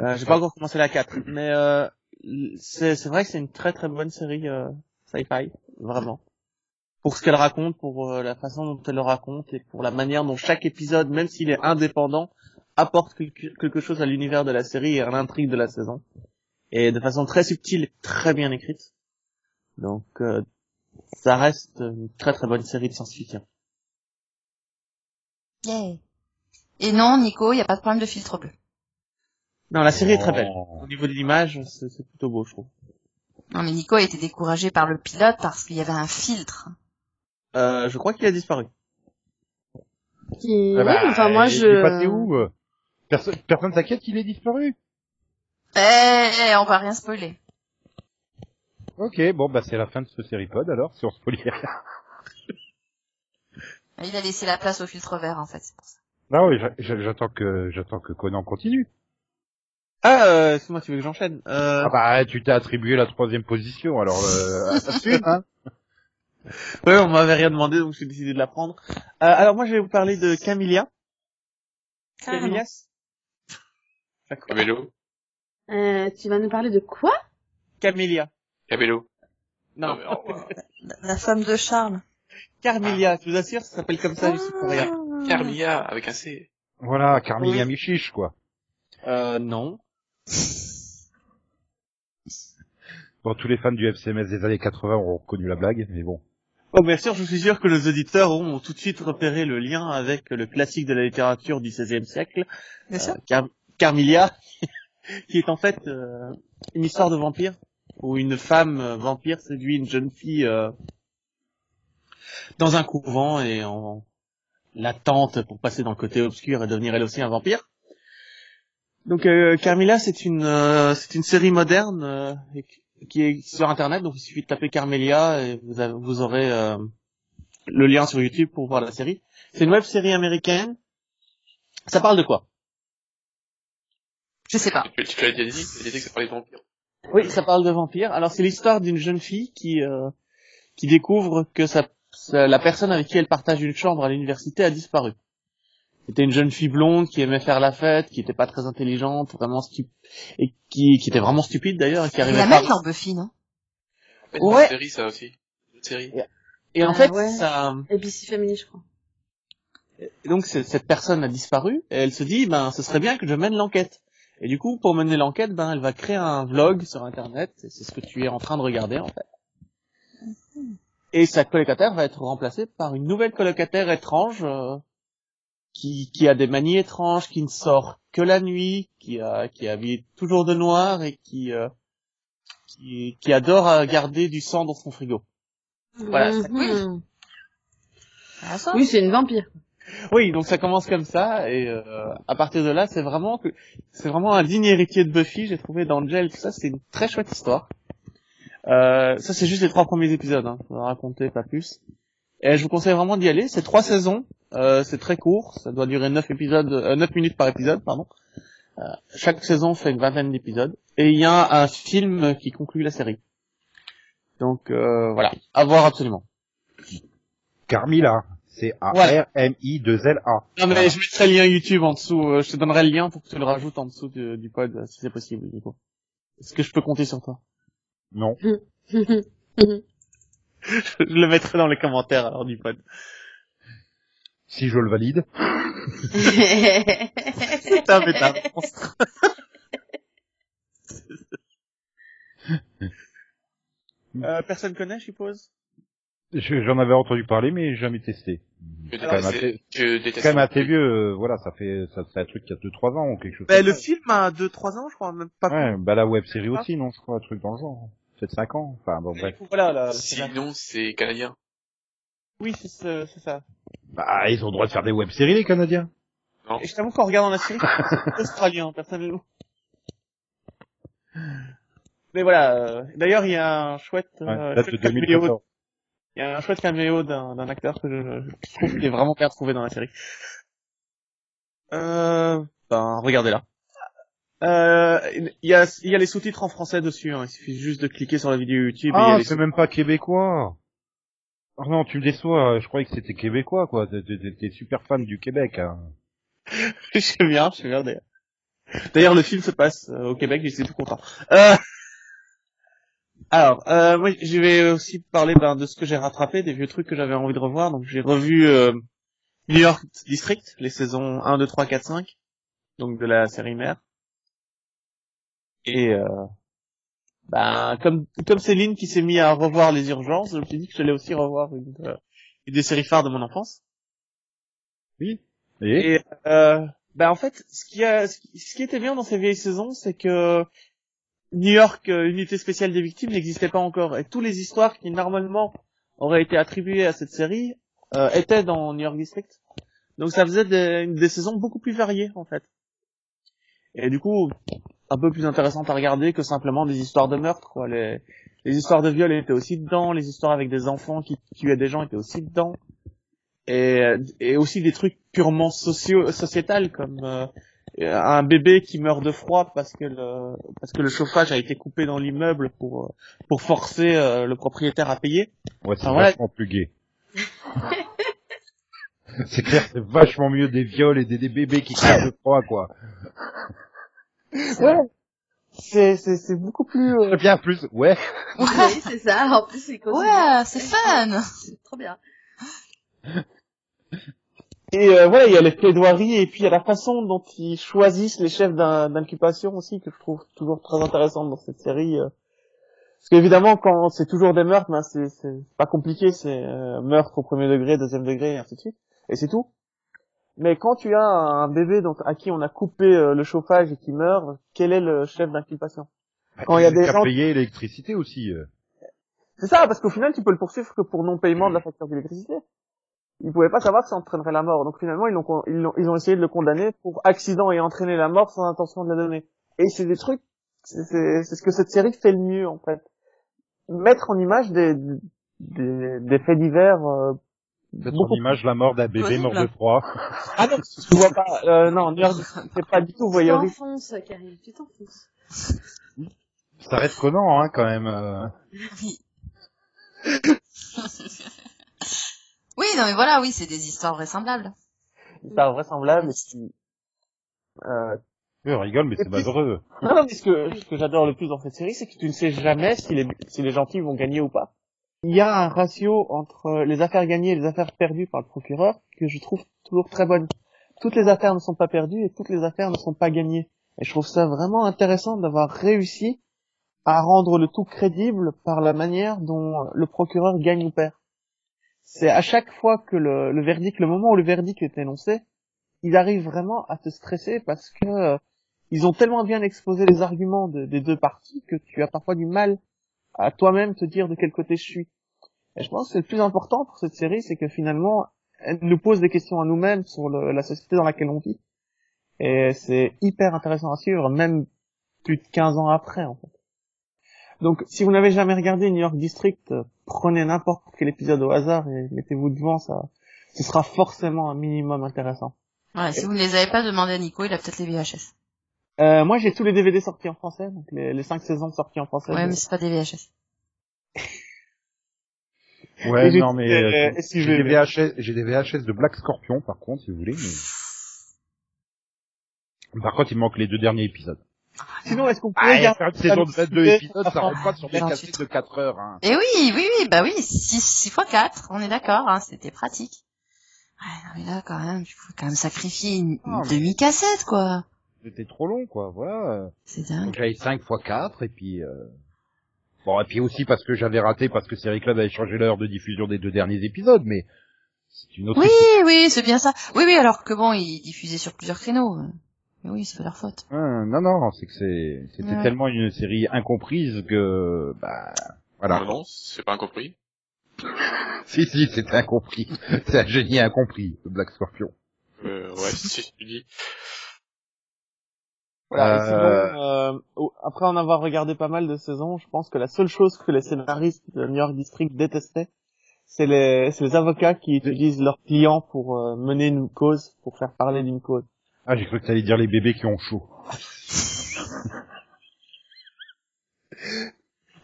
Speaker 5: Euh, j'ai pas encore commencé la 4 mais euh, c'est c'est vrai que c'est une très très bonne série euh, sci-fi vraiment. Pour ce qu'elle raconte, pour euh, la façon dont elle le raconte et pour la manière dont chaque épisode même s'il est indépendant apporte quelque chose à l'univers de la série et à l'intrigue de la saison. Et de façon très subtile et très bien écrite. Donc euh, ça reste une très très bonne série de science-fiction.
Speaker 2: Yeah. Et non, Nico, il n'y a pas de problème de filtre bleu.
Speaker 5: Non, la série est très belle. Au niveau de l'image, c'est c'est plutôt beau, je trouve.
Speaker 2: Non mais Nico a été découragé par le pilote parce qu'il y avait un filtre.
Speaker 5: Euh, je crois qu'il a disparu.
Speaker 4: Qui...
Speaker 1: Ah bah,
Speaker 4: oui, enfin moi
Speaker 1: il-
Speaker 4: je.
Speaker 1: Il est passé où euh? Personne, personne s'inquiète qu'il est disparu?
Speaker 2: Eh, eh, on va rien spoiler.
Speaker 1: Ok, bon bah c'est la fin de ce série-pod alors, si on se polie rien.
Speaker 2: Il a laissé la place au filtre vert en fait, c'est pour ça.
Speaker 1: Non, j'a- j'attends que j'attends que Conan continue.
Speaker 5: Ah, euh, c'est moi tu veux que j'enchaîne. Euh,
Speaker 1: Ah bah tu t'es attribué la troisième position, alors euh, assume, hein.
Speaker 5: Ouais, on m'avait rien demandé, donc j'ai décidé de la prendre. Euh, alors moi, je vais vous parler de. Camillas D'accord.
Speaker 3: Cabello.
Speaker 4: Euh, tu vas nous parler de quoi?
Speaker 5: Camélia.
Speaker 3: Cabello.
Speaker 5: Non,
Speaker 3: mais, oh, voilà.
Speaker 2: La- femme de Charles.
Speaker 5: Carmelia, je vous assure, ça s'appelle comme ça, je suis pour rien.
Speaker 3: Carmilla, avec un C.
Speaker 1: Voilà, Carmilla
Speaker 5: Oui.
Speaker 1: Michiche, quoi.
Speaker 5: Euh, non.
Speaker 1: Bon, tous les fans du FCMS des années 80 auront reconnu la blague, mais bon.
Speaker 5: Oh, bien sûr, je suis sûr que nos auditeurs auront tout de suite repéré le lien avec le classique de la littérature du XVIe siècle,
Speaker 2: Bien sûr.
Speaker 5: euh, Car- Carmilla, qui est en fait euh, une histoire de vampire, où une femme euh, vampire séduit une jeune fille euh, dans un couvent et en la tente pour passer dans le côté obscur et devenir elle aussi un vampire. Donc euh, Carmilla, c'est une euh, c'est une série moderne euh, qui est sur internet, donc il suffit de taper Carmelia et vous, avez- vous aurez euh, le lien sur YouTube pour voir la série. C'est une web série américaine. Ça parle de quoi?
Speaker 2: Je sais pas.
Speaker 3: Tu, tu l'as déjà dit, tu as dit que ça parlait de vampires.
Speaker 5: Oui, ça parle de vampires. Alors c'est l'histoire d'une jeune fille qui euh, qui découvre que sa, sa- la personne avec qui elle partage une chambre à l'université a disparu. C'était une jeune fille blonde qui aimait faire la fête, qui était pas très intelligente, vraiment stupide, et qui, qui était vraiment stupide d'ailleurs, et qui
Speaker 2: Il y
Speaker 5: arrivait
Speaker 2: a
Speaker 5: pas.
Speaker 2: même dans Buffy, non?
Speaker 5: Ouais.
Speaker 3: C'est une série, ça aussi. Une série.
Speaker 5: Et en
Speaker 4: Ah
Speaker 5: fait,
Speaker 4: ouais.
Speaker 5: ça,
Speaker 4: ABC Family, je crois.
Speaker 5: et donc cette personne a disparu et elle se dit, ben, ce serait bien que je mène l'enquête. Et du coup, pour mener l'enquête, ben, elle va créer un vlog sur Internet. et C'est ce que tu es en train de regarder, en fait. Et sa colocataire va être remplacée par une nouvelle colocataire étrange euh, qui, qui a des manies étranges, qui ne sort que la nuit, qui a qui habille toujours de noir et qui euh, qui, qui adore garder du sang dans son frigo. Voilà.
Speaker 2: Ça.
Speaker 4: Oui, c'est une vampire.
Speaker 5: Oui, donc ça commence comme ça et euh, à partir de là, c'est vraiment que c'est vraiment un digne héritier de Buffy. J'ai trouvé d'Angel tout ça, c'est une très chouette histoire. Euh, ça c'est juste les trois premiers épisodes, hein. je vais raconter pas plus. Et je vous conseille vraiment d'y aller. C'est trois saisons, euh, c'est très court, ça doit durer neuf épisodes, euh, neuf minutes par épisode, pardon. Euh, chaque saison fait une vingtaine d'épisodes et il y a un film qui conclut la série. Donc euh, voilà, à voir absolument.
Speaker 1: Carmilla. C'est A-R-M-I-2-L-A.
Speaker 5: Non mais je mettrai le lien YouTube en dessous. euh, je te donnerai le lien pour que tu le rajoutes en dessous du, du pod euh, si c'est possible, Nico. Est-ce que je peux compter sur toi?
Speaker 1: Non.
Speaker 5: Je le mettrai dans les commentaires alors du pod.
Speaker 1: Si je le valide.
Speaker 5: C'est un bêta monstre. Euh, personne connaît, je suppose?
Speaker 1: J'en avais entendu parler, mais jamais testé. C'est
Speaker 3: déteste.
Speaker 1: quand même assez vieux, euh, voilà, ça fait, ça fait un truc qui a 2-3 ans ou quelque chose.
Speaker 5: bah,
Speaker 1: comme
Speaker 5: Le
Speaker 1: ça.
Speaker 5: film a 2-3 ans, je crois, même pas
Speaker 1: Ouais, bah la web série aussi, non, je crois, un truc dans le genre. Peut-être 5 ans. Enfin, bon, bref.
Speaker 5: Voilà, là, c'est
Speaker 3: Sinon, c'est canadien.
Speaker 5: Oui, c'est ce- c'est ça.
Speaker 1: Bah, ils ont le droit de faire des web séries, les Canadiens.
Speaker 3: Non.
Speaker 5: Et je t'avoue qu'en regardant la série, c'est australien, personnellement. Mais voilà, euh, d'ailleurs, il y a un chouette,
Speaker 1: Ouais,
Speaker 5: euh,
Speaker 1: date de
Speaker 5: chouette caméo
Speaker 1: 2014.
Speaker 5: Il y a un chouette caméo d'un acteur que je, je trouve qui est vraiment bien trouvé dans la série. Euh, ben, regardez là. Euh, il y a, y a les sous-titres en français dessus, hein. il suffit juste de cliquer sur la vidéo YouTube
Speaker 1: Ah, c'est même pas québécois. Oh non, tu me déçois, je croyais que c'était québécois, quoi. T'es super fan du Québec, hein.
Speaker 5: je sais bien, je sais bien d'ailleurs. D'ailleurs, le film se passe euh, au Québec, j'étais tout content. Euh... Alors, euh, moi, je vais aussi parler ben, de ce que j'ai rattrapé, des vieux trucs que j'avais envie de revoir. Donc, j'ai revu euh, New York District, les saisons 1, 2, 3, 4, 5, donc de la série mère. Et euh, ben, comme comme Céline qui s'est mis à revoir les urgences, je me suis dit que j'allais aussi revoir une, euh, une des séries phares de mon enfance.
Speaker 1: Oui. Et,
Speaker 5: Et euh, bah en fait, ce qui a, ce qui était bien dans ces vieilles saisons, c'est que New York, euh, unité spéciale des victimes, n'existait pas encore, et toutes les histoires qui normalement auraient été attribuées à cette série euh, étaient dans New York District. Donc ça faisait des, des saisons beaucoup plus variées en fait. Et du coup, un peu plus intéressante à regarder que simplement des histoires de meurtre. Quoi. Les, les histoires de viol étaient aussi dedans, les histoires avec des enfants qui tuaient des gens étaient aussi dedans et, et aussi des trucs purement sociétal comme euh, un bébé qui meurt de froid parce que le parce que le chauffage a été coupé dans l'immeuble pour euh, pour forcer euh, le propriétaire à payer.
Speaker 1: ouais, c'est
Speaker 5: voilà.
Speaker 1: vachement plus gay. c'est clair, c'est vachement mieux des viols et des, des bébés qui crèvent de froid, quoi.
Speaker 5: Ouais. C'est c'est c'est beaucoup plus euh,
Speaker 1: Bien plus, ouais.
Speaker 4: oui, c'est ça. En plus, c'est cosy.
Speaker 2: Ouais, c'est fun.
Speaker 4: C'est trop bien.
Speaker 5: Et euh, voilà, il y a les plaidoiries et puis il y a la façon dont ils choisissent les chefs d'in- d'inculpation aussi que je trouve toujours très intéressante dans cette série. euh. Parce qu'évidemment, quand c'est toujours des meurtres, ben c'est c'est pas compliqué, c'est euh, meurtre au premier degré, deuxième degré, et ainsi de suite, et c'est tout. Mais quand tu as un bébé donc à qui on a coupé euh, le chauffage et qui meurt, quel est le chef d'inculpation Quand il y a des gens-
Speaker 1: payer l'électricité aussi. euh.
Speaker 5: C'est ça, parce qu'au final, tu peux le poursuivre que pour non-paiement de la facture d'électricité. Ils pouvaient pas savoir que ça entraînerait la mort. Donc finalement, ils, l'ont ils, ont, ils ont essayé de le condamner pour accident et entraîner la mort sans intention de la donner. Et c'est des trucs, c'est c'est- c'est ce que cette série fait le mieux, en fait. Mettre en image des, des, des faits divers euh,
Speaker 1: Mettre
Speaker 5: beaucoup
Speaker 1: en image la mort d'un bébé mort de froid.
Speaker 5: Ah non, tu vois pas. Euh, non, c'est pas du tout
Speaker 4: Tu
Speaker 5: voyeuriste.
Speaker 4: t'enfonces, Karine, tu t'enfonces.
Speaker 1: Ça reste Conan, hein, quand même. euh.
Speaker 2: Oui. non mais voilà, oui, c'est des histoires vraisemblables.
Speaker 5: C'est pas vraisemblable. Et puis, euh,
Speaker 1: Oui, on rigole, mais c'est
Speaker 5: puis-
Speaker 1: malheureux.
Speaker 5: Non, non, mais ce que, ce que j'adore le plus dans cette série, c'est que tu ne sais jamais si les, si les gentils vont gagner ou pas. il y a un ratio entre les affaires gagnées et les affaires perdues par le procureur que je trouve toujours très bonne. Toutes les affaires ne sont pas perdues et toutes les affaires ne sont pas gagnées. Et je trouve ça vraiment intéressant d'avoir réussi à rendre le tout crédible par la manière dont le procureur gagne ou perd. C'est à chaque fois que le, verdict, le moment où le verdict est énoncé, il arrive vraiment à te stresser parce que euh, ont tellement bien exposé les arguments de- des deux parties que tu as parfois du mal à toi-même te dire de quel côté je suis. Et je pense que le plus important pour cette série, c'est que finalement, elle nous pose des questions à nous-mêmes sur le- la société dans laquelle on vit. Et c'est hyper intéressant à suivre, même plus de 15 ans après, en fait. Donc, si vous n'avez jamais regardé New York District, euh, prenez n'importe quel épisode au hasard et mettez-vous devant, ça, ce sera forcément un minimum intéressant.
Speaker 2: Ouais, si vous ne les avez pas, demandé à Nico, il a peut-être les VHS.
Speaker 5: Euh, moi, j'ai tous les DVD sortis en français, donc les, les cinq saisons sorties en français.
Speaker 2: Ouais, mais c'est pas des VHS.
Speaker 1: Ouais, non, mais
Speaker 5: euh,
Speaker 1: euh,
Speaker 5: si
Speaker 1: j'ai des VHS, j'ai des VHS de Black Scorpion, par contre, si vous voulez. mais- Par contre, il manque les deux derniers épisodes.
Speaker 5: Sinon, est-ce qu'on
Speaker 1: Ah,
Speaker 5: pourrait
Speaker 1: il y a
Speaker 5: garder
Speaker 1: faire une saison de 22
Speaker 5: publicité
Speaker 1: épisodes, ça rentre pas sur des
Speaker 2: 48.
Speaker 1: cassettes de 4 heures, hein.
Speaker 2: Et oui, oui, oui, bah oui, 6, 6 fois 4, on est d'accord, hein, c'était pratique. Ouais, non, mais là, quand même, il faut quand même sacrifier une,
Speaker 1: Ah,
Speaker 2: une
Speaker 1: mais-
Speaker 2: demi-cassette, quoi.
Speaker 1: C'était trop long, quoi, voilà.
Speaker 2: C'est dingue.
Speaker 1: Donc j'avais 5 fois 4, et puis... Euh... Bon, et puis aussi parce que j'avais raté, parce que Série Club avait changé l'heure de diffusion des deux derniers épisodes, mais c'est une autre
Speaker 2: Oui, oui, c'est bien ça. Oui, oui, alors que bon, ils diffusaient sur plusieurs créneaux. Mais oui, c'est pas leur faute.
Speaker 1: Hein, non, non, c'est que c'est, c'était
Speaker 2: Ouais.
Speaker 1: tellement une série incomprise que, bah, voilà.
Speaker 3: Non, non, c'est pas incompris.
Speaker 1: Si, si, c'est incompris. c'est un génie incompris, le Black Scorpion.
Speaker 3: Euh, ouais, si tu dis.
Speaker 5: Voilà,
Speaker 1: Euh,
Speaker 5: sinon, euh, au- après en avoir regardé pas mal de saisons, je pense que la seule chose que les scénaristes de New York District détestaient, c'est les, c'est les avocats qui utilisent leurs clients pour euh, mener une cause, pour faire parler d'une cause.
Speaker 1: Ah, j'ai cru que t'allais dire les bébés qui ont chaud.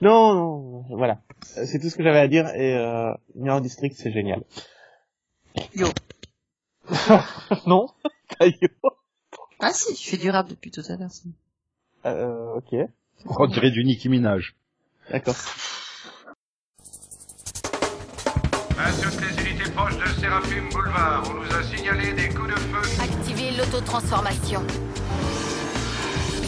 Speaker 5: Non, non, voilà. Euh, C'est tout ce que j'avais à dire et euh, York District, c'est génial.
Speaker 2: Yo.
Speaker 5: non? Caillou.
Speaker 2: Ah si, tu fais du rap depuis tout à l'heure.
Speaker 5: Euh, ok,
Speaker 1: On dirait du Nicki Minaj.
Speaker 5: d'accord.
Speaker 6: À toutes les unités proches de Séraphim Boulevard, on nous a signalé des coups de feu.
Speaker 7: L'autotransformation.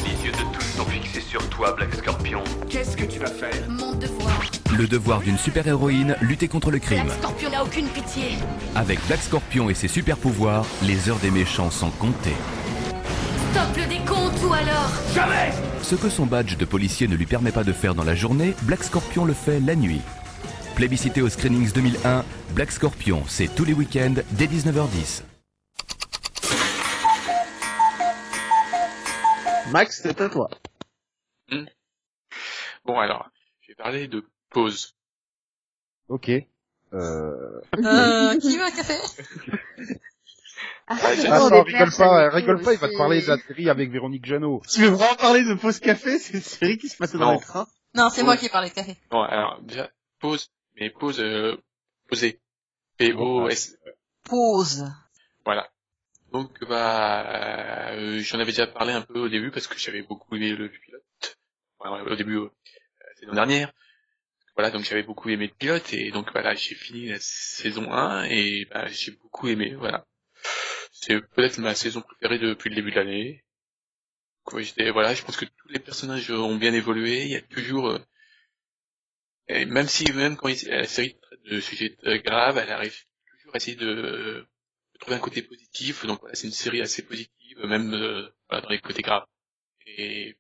Speaker 6: Les yeux de tous sont fixés sur toi, Black Scorpion. Qu'est-ce que tu vas faire
Speaker 7: Mon devoir.
Speaker 8: Le devoir d'une super-héroïne, lutter contre le crime.
Speaker 7: Black Scorpion n'a aucune pitié.
Speaker 8: Avec Black Scorpion et ses super-pouvoirs, les heures des méchants sont comptées.
Speaker 7: Stop le décompte ou alors
Speaker 8: Ce que son badge de policier ne lui permet pas de faire dans la journée, Black Scorpion le fait la nuit. Plébiscité au Screenings 2001, Black Scorpion, c'est tous les week-ends dès 19h10.
Speaker 5: Max, c'est à toi.
Speaker 3: Bon, alors, je vais parler de pause.
Speaker 1: Ok. Euh...
Speaker 2: Euh, qui veut un café?
Speaker 1: Attends,
Speaker 3: j'ai-
Speaker 4: Non,
Speaker 1: rigole pas, rigole pas, il va te parler de la série avec Véronique Jeannot.
Speaker 5: Tu veux vraiment parler de Pause Café? C'est une série qui se passait dans
Speaker 3: Non.
Speaker 5: les trains
Speaker 2: Non, c'est moi qui ai parlé de café.
Speaker 3: Bon, alors, déjà, pause, mais pause, euh, poser. P-O-S,
Speaker 2: Pause.
Speaker 3: voilà. Donc, bah, euh, j'en avais déjà parlé un peu au début parce que j'avais beaucoup aimé le pilote. Au début, euh, saison dernière. Voilà, donc j'avais beaucoup aimé le pilote et donc voilà, j'ai fini la saison 1 et bah, j'ai beaucoup aimé, voilà. C'est peut-être ma saison préférée depuis le début de l'année. Voilà, je pense que tous les personnages ont bien évolué, il y a toujours, euh, et même si, même quand la série traite de sujets graves, elle arrive toujours à essayer de trouver un côté positif, donc voilà, c'est une série assez positive, même euh, voilà, dans les côtés graves. Et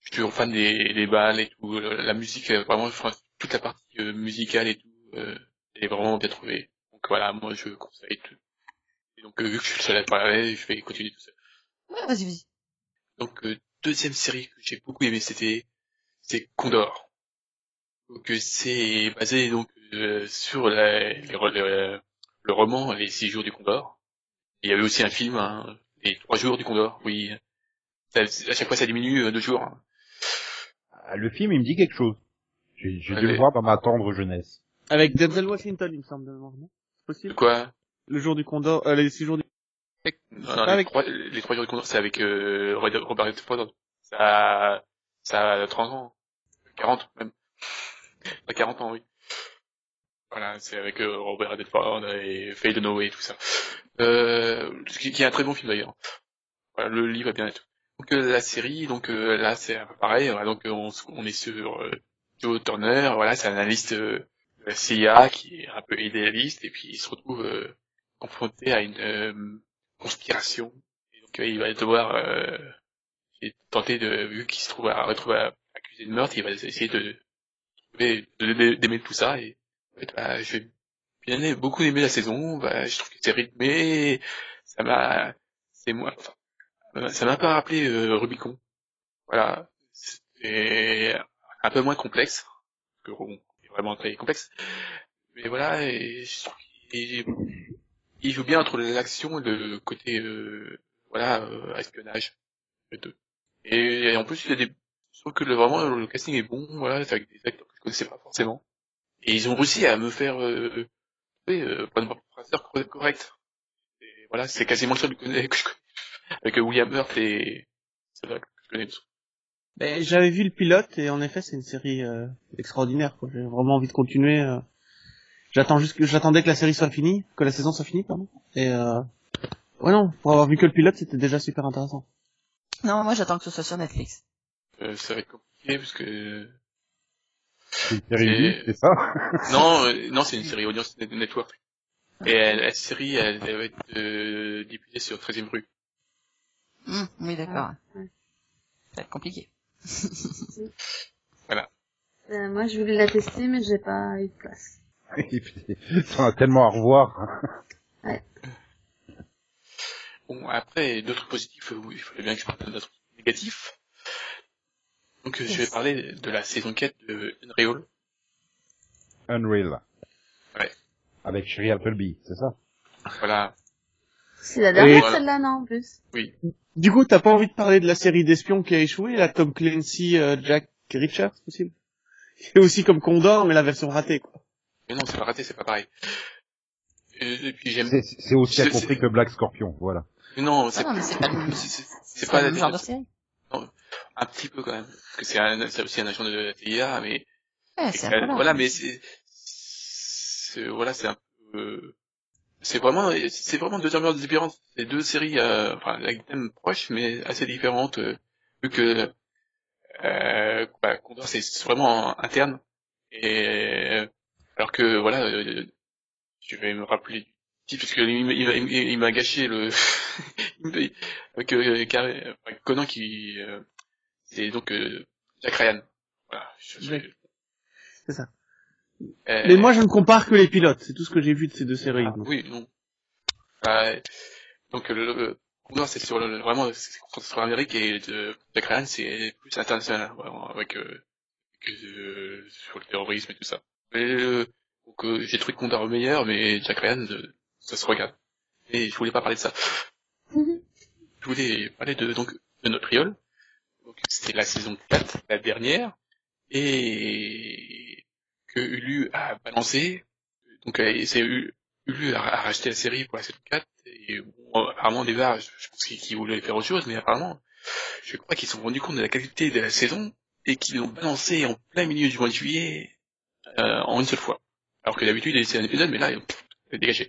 Speaker 3: je suis toujours fan des, des balles et tout, euh, la musique, euh, vraiment, enfin, toute la partie musicale et tout, euh, est vraiment bien trouvée. Donc voilà, moi je conseille tout. Et donc euh, vu que je suis le seul à parler, je vais continuer tout seul.
Speaker 2: Ouais, vas-y, vas-y.
Speaker 3: Donc euh, deuxième série que j'ai beaucoup aimé, c'était c'est Condor. Donc c'est basé donc euh, sur la- les re- le, le roman Les Six Jours du Condor. Il y avait aussi un film, hein, Les Trois Jours du Condor. Oui, Ça- à chaque fois ça diminue euh, deux jours. hein.
Speaker 1: Ah, Le film, il me dit quelque chose. J'ai j'ai dû
Speaker 3: Allez.
Speaker 1: le voir dans ma tendre jeunesse.
Speaker 5: Avec Denzel Washington, il me semble, non? C'est possible?
Speaker 3: Quoi?
Speaker 5: Le jour du Condor, euh, les six jours du...
Speaker 3: Non, non,
Speaker 5: Avec-
Speaker 3: les, trois, les Trois Jours du Condor, c'est avec euh, Robert Redford. Ça, ça a 30 ans, 40 même. Pas 40 ans, oui. Voilà, c'est avec euh, Robert Redford et Faye Dunaway et tout ça. Euh, qui, est un très bon film d'ailleurs. Voilà, le livre va bien être. Donc euh, la série, donc euh, là c'est pareil. voilà, donc on, est sur Joe Turner. Voilà, c'est un analyste de la CIA qui est un peu idéaliste et puis il se retrouve confronté à une conspiration. Et donc il va devoir tenter de, vu qu'il se trouve à retrouver accusé de meurtre, il va essayer de de, de- tout ça et bah, j'ai bien beaucoup aimé la saison. Bah, je trouve que c'est rythmé, ça m'a, c'est moi, enfin, euh, ça m'a peu rappelé euh, Rubicon. Voilà, c'est un peu moins complexe, que bon, c'est vraiment très complexe. Mais voilà, et je trouve qu'il il joue bien entre l'action et le côté, euh, voilà, euh, espionnage. Et, et en plus, il y a des, je trouve que le, vraiment le casting est bon, voilà, c'est avec des acteurs que je connaissais pas forcément. Et ils ont réussi à me faire, euh, oui, euh, prendre un correct. Et voilà, c'est quasiment le seul que, je connais- que je connais. Avec euh, William Hurt et, c'est vrai que je connais tous.
Speaker 5: Ben, j'avais vu le pilote et en effet c'est une série euh, extraordinaire. quoi. J'ai vraiment envie de continuer. euh. J'attends juste que j'attendais que la série soit finie, que la saison soit finie, pardon. Et euh... ouais non, pour avoir vu que le pilote c'était déjà super intéressant.
Speaker 2: Non, moi j'attends que ce soit sur Netflix.
Speaker 3: Euh, ça va être compliqué parce que,
Speaker 1: C'est une série
Speaker 3: C'est-
Speaker 1: ça
Speaker 3: non, euh, non, c'est une série Audience Net- Network. Et elle- la série, elle, elle va être euh, diffusée sur 13e rue.
Speaker 2: Hum, oui, d'accord.
Speaker 4: Ouais.
Speaker 2: Ça va être compliqué.
Speaker 4: Euh, moi, je voulais la tester, mais j'ai pas eu de place.
Speaker 1: Et puis, on a tellement à revoir.
Speaker 3: Bon, après, d'autres positifs, euh, oui, il fallait bien que je parle d'autres négatifs. Donc, euh, je vais parler de la saison 4 de Unreal.
Speaker 1: Unreal.
Speaker 3: Ouais.
Speaker 1: Avec Sherry Appleby, c'est ça?
Speaker 3: Voilà.
Speaker 4: C'est la dernière,
Speaker 3: voilà.
Speaker 4: celle-là, non, en plus?
Speaker 5: Du coup, t'as pas envie de parler de la série d'espions qui a échoué, la Tom Clancy, euh, Jack Richards, possible? Et aussi comme Condor, mais la version ratée, quoi.
Speaker 3: Mais non, c'est pas raté, c'est pas pareil. Et, et puis j'aime.
Speaker 1: C'est c'est aussi
Speaker 3: C'est-
Speaker 1: compris que Black Scorpion, voilà.
Speaker 3: Mais non,
Speaker 2: Ah
Speaker 3: c'est
Speaker 2: non, mais c'est pas le,
Speaker 3: c'est- c'est
Speaker 2: c'est pas
Speaker 3: un petit peu quand même. Parce que c'est un, c'est aussi un agent de la CIA, mais
Speaker 2: Ouais, c'est un
Speaker 3: voilà, mais c'est, c'est- voilà, c'est un peu, c'est vraiment, c'est vraiment deux ambiances différentes. C'est deux séries, euh, enfin, avec thèmes proches, mais assez différentes, euh, vu que, euh, bah, Condor, c'est vraiment interne. Et, alors que, voilà, je vais me rappeler parce que il, m'a- il, m'a- il m'a gâché le, avec, euh, Car- enfin, Conan qui, euh, c'est donc, euh, Jack Ryan. Voilà. Je-.
Speaker 5: C'est ça.
Speaker 3: euh,
Speaker 5: Mais moi, je ne compare que les pilotes. C'est tout ce que j'ai vu de ces deux séries.
Speaker 3: ah, oui, non. Euh, donc le, le Condor, c'est sur le, vraiment c'est concentré sur l'Amérique et de Jack Ryan c'est plus international vraiment, avec, euh, euh, sur le terrorisme et tout ça. Mais, euh, donc euh, j'ai trouvé Condor meilleur, mais Jack Ryan euh, ça se regarde. Et je voulais pas parler de ça. Je voulais parler de donc de notre riol. Donc c'était la saison 4, la dernière, et que Hulu a balancé. Donc euh, c'est Hulu a, a racheté la série pour la saison 4 et bon, apparemment au départ je, je pense qu'ils voulaient faire autre chose mais apparemment je crois qu'ils se sont rendus compte de la qualité de la saison et qu'ils l'ont balancé en plein milieu du mois de juillet euh, en une seule fois. Alors que d'habitude c'est un épisode mais là c'est dégagé.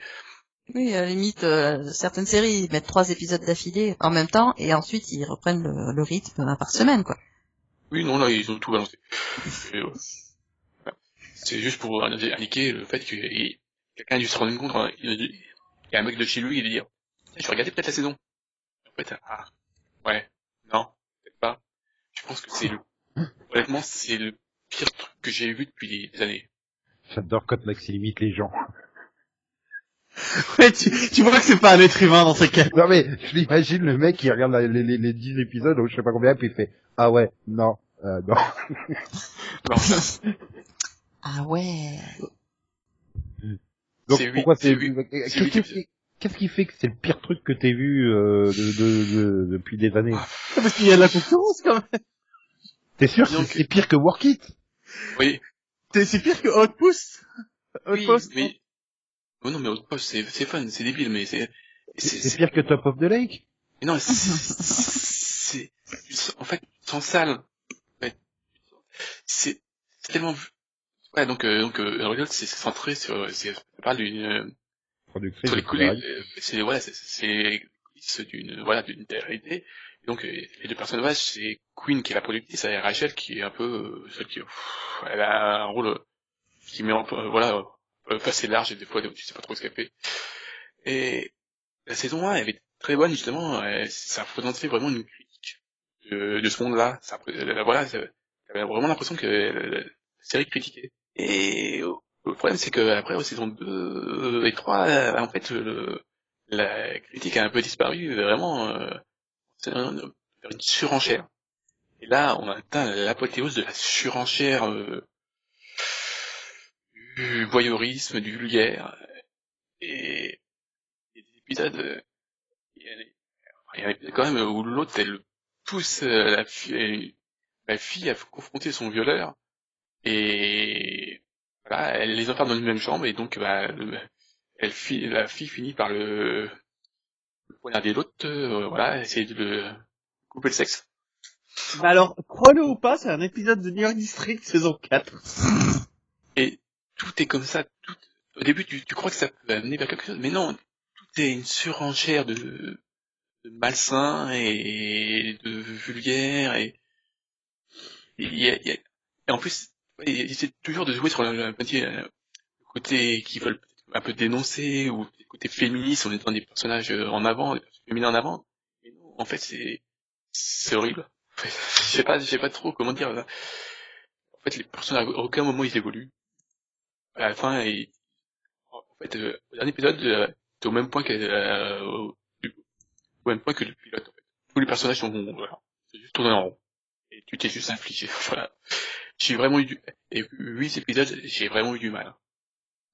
Speaker 2: Oui, à la limite, euh, certaines séries ils mettent trois épisodes d'affilée en même temps et ensuite ils reprennent le, le rythme un par semaine, quoi.
Speaker 3: Oui non là ils ont tout balancé. Ouais. Voilà. C'est juste pour indiquer le fait que et quelqu'un a dû se rendre compte, hein, il, a dû- il y a un mec de chez lui il dit Tiens, je vais regarder peut-être la saison. En fait, ah, ouais, non, peut-être pas. Je pense que c'est le, honnêtement, c'est le pire truc que j'ai vu depuis des années.
Speaker 1: J'adore quand Max limite les gens.
Speaker 5: Ouais, tu, tu vois que c'est pas un être humain dans ces cas.
Speaker 1: Non mais, je l'imagine le mec qui regarde la- les, les, les 10 épisodes, ou je sais pas combien, puis il fait, ah ouais, non, euh, non.
Speaker 3: Non,
Speaker 2: Ah ouais.
Speaker 1: Donc pourquoi c'est...
Speaker 3: huit-
Speaker 1: Qu'est-ce qui- fait que c'est le pire truc que t'aies vu euh, de, de, de- depuis des années?
Speaker 5: Parce qu'il y a de la concurrence, quand même.
Speaker 1: T'es sûr que c'est pire que Work It
Speaker 3: oui,
Speaker 5: C'est c'est pire que Outpost?
Speaker 3: oui,
Speaker 5: Outpost.
Speaker 3: mais, oh non, mais Outpost, c'est, c'est fun, c'est débile, mais c'est,
Speaker 1: C'est
Speaker 3: c'est,
Speaker 1: pire que Top of the Lake?
Speaker 3: Mais non, c'est, c'est, c'est- en fait, sans sale, en fait, c'est, c'est tellement, Ouais, donc, euh, donc, euh, c'est c'est centré sur, c'est, ça parle d'une, euh,
Speaker 1: Productrice.
Speaker 3: sur les coulisses, euh, c'est, voilà, c'est, c'est coulisses d'une, voilà, d'une réalité. Donc, euh, les deux personnages, c'est Queen qui est la productrice et Rachel qui est un peu, euh, celle qui, pff, elle a un rôle euh, qui met en, euh, voilà, euh, assez large et des fois, tu sais pas trop fait. Et la saison 1, elle est très bonne, justement, elle- ça représentait vraiment une critique de, de ce monde-là. Ça, euh, voilà, j'avais vraiment l'impression que la, série critiquait. Et euh, le problème, c'est que après, aux saisons 2 et 3, euh, en fait, le, la critique a un peu disparu, vraiment, euh, une surenchère. Et là, on a atteint l'apothéose de la surenchère, euh, du voyeurisme, du vulgaire. Et, des épisodes, il y, a, il y a quand même où l'autre, elle pousse euh, la fille, la fille à confronter son violeur. Et voilà, elle les enferme dans une même chambre et donc bah, le- elle la fille finit par le, le poignarder l'autre, euh, voilà, essayer de le couper le sexe.
Speaker 5: Bah alors, crois-le ou pas, c'est un épisode de New York District saison 4.
Speaker 3: Tout est comme ça. Tout... Au début, tu, tu crois que ça peut amener vers quelque chose, mais non, tout est une surenchère de, de malsain et de vulgaire et, et, y a- y a- et en plus, ils essaient toujours de jouer sur le, le le côté qu'ils veulent un peu dénoncer ou le côté féministe en étant des personnages euh, en avant, des personnages féminins en avant. Mais non, en fait, c'est c'est horrible. Je sais pas, je sais pas trop comment dire. En fait, les personnages, à aucun moment ils évoluent. À la fin, ils... en fait, euh, au dernier épisode, euh, t'es au même point que euh, au, au même point que le pilote. En fait. Tous les personnages sont voilà, c'est juste tourné en rond. Et tu t'es juste infligé. Voilà. J'ai vraiment eu du... Et huit épisodes, j'ai vraiment eu du mal.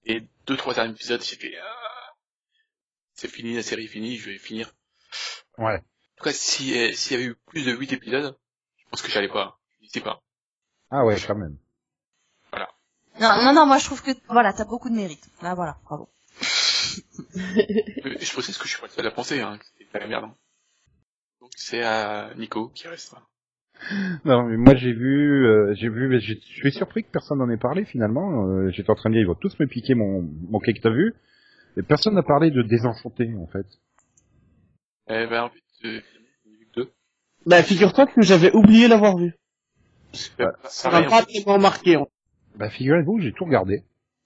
Speaker 3: Et deux, trois derniers épisodes, j'ai fait... Ah, c'est fini, la série est finie, je vais finir.
Speaker 1: Ouais.
Speaker 3: En tout cas, si, euh, s'il y avait eu plus de huit épisodes, je pense que j'allais pas. Je sais pas.
Speaker 1: Ah ouais, quand même.
Speaker 2: Non, non, non, moi je trouve que voilà, t'as beaucoup de mérite. Là, voilà, bravo.
Speaker 3: Je précise que je suis pas le seul à penser, hein, que c'est de la merde. hein. Donc c'est à Nico qui reste.
Speaker 1: Non, mais moi j'ai vu, euh, j'ai vu, mais je suis surpris que personne n'en ait parlé finalement. Euh, J'étais en train de dire, ils vont tous me piquer mon, mon cake t'as vu? Et personne n'a parlé de désenchanté en fait.
Speaker 3: Eh ben, en fait, euh, deux.
Speaker 5: Bah figure-toi que j'avais oublié l'avoir vu. Ça m'a
Speaker 3: en
Speaker 5: pas
Speaker 3: fait.
Speaker 5: tellement marqué. hein.
Speaker 1: Bah figurez-vous, j'ai tout regardé.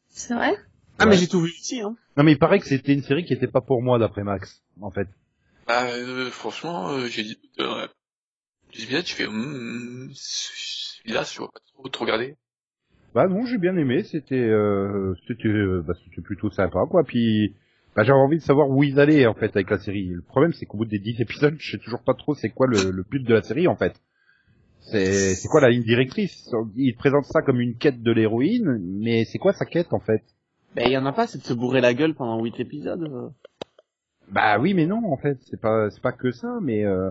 Speaker 4: C'est vrai?
Speaker 5: Ah
Speaker 1: Ouais.
Speaker 5: mais j'ai tout vu ici. Hein.
Speaker 1: Non mais il paraît que c'était une série qui était pas pour moi d'après Max, en fait.
Speaker 3: Bah, euh, franchement, euh, j'ai dit, euh, j'ai dit, je fais, c'est bizarre, je vois pas trop, trop regarder.
Speaker 1: Bah non, j'ai bien aimé, c'était euh, c'était euh, bah, c'était plutôt sympa quoi. Puis bah, j'avais envie de savoir où ils allaient en fait avec la série. Le problème c'est qu'au bout des 10 épisodes, je sais toujours pas trop c'est quoi le, le but de la série en fait. C'est quoi la ligne directrice? Ils présentent ça comme une quête de l'héroïne, mais c'est quoi sa quête en fait?
Speaker 5: Bah y en a pas, c'est de se bourrer la gueule pendant 8 épisodes. euh.
Speaker 1: Bah oui, mais non en fait, c'est pas c'est pas que ça, mais euh...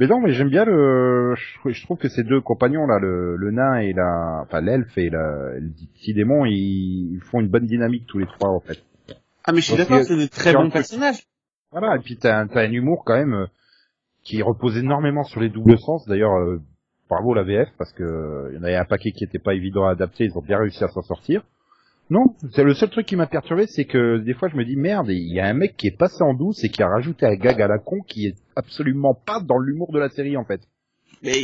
Speaker 1: mais non, mais j'aime bien le. Je, trouve que ces deux compagnons là, le, le nain et la, enfin l'elfe et la, le petit démon, ils, ils font une bonne dynamique tous les trois en fait.
Speaker 5: Ah mais je suis d'accord,
Speaker 1: il
Speaker 5: c'est des très
Speaker 1: il
Speaker 5: bons personnages.
Speaker 1: Voilà, et puis t'as un, un humour quand même euh, qui repose énormément sur les doubles sens. D'ailleurs, euh, bravo la VF parce que euh, il y en avait un paquet qui était pas évident à adapter, ils ont bien réussi à s'en sortir. Non, c'est le seul truc qui m'a perturbé, c'est que des fois je me dis merde, il y a un mec qui est passé en douce et qui a rajouté un gag à la con qui est absolument pas dans l'humour de la série en fait.
Speaker 5: Mais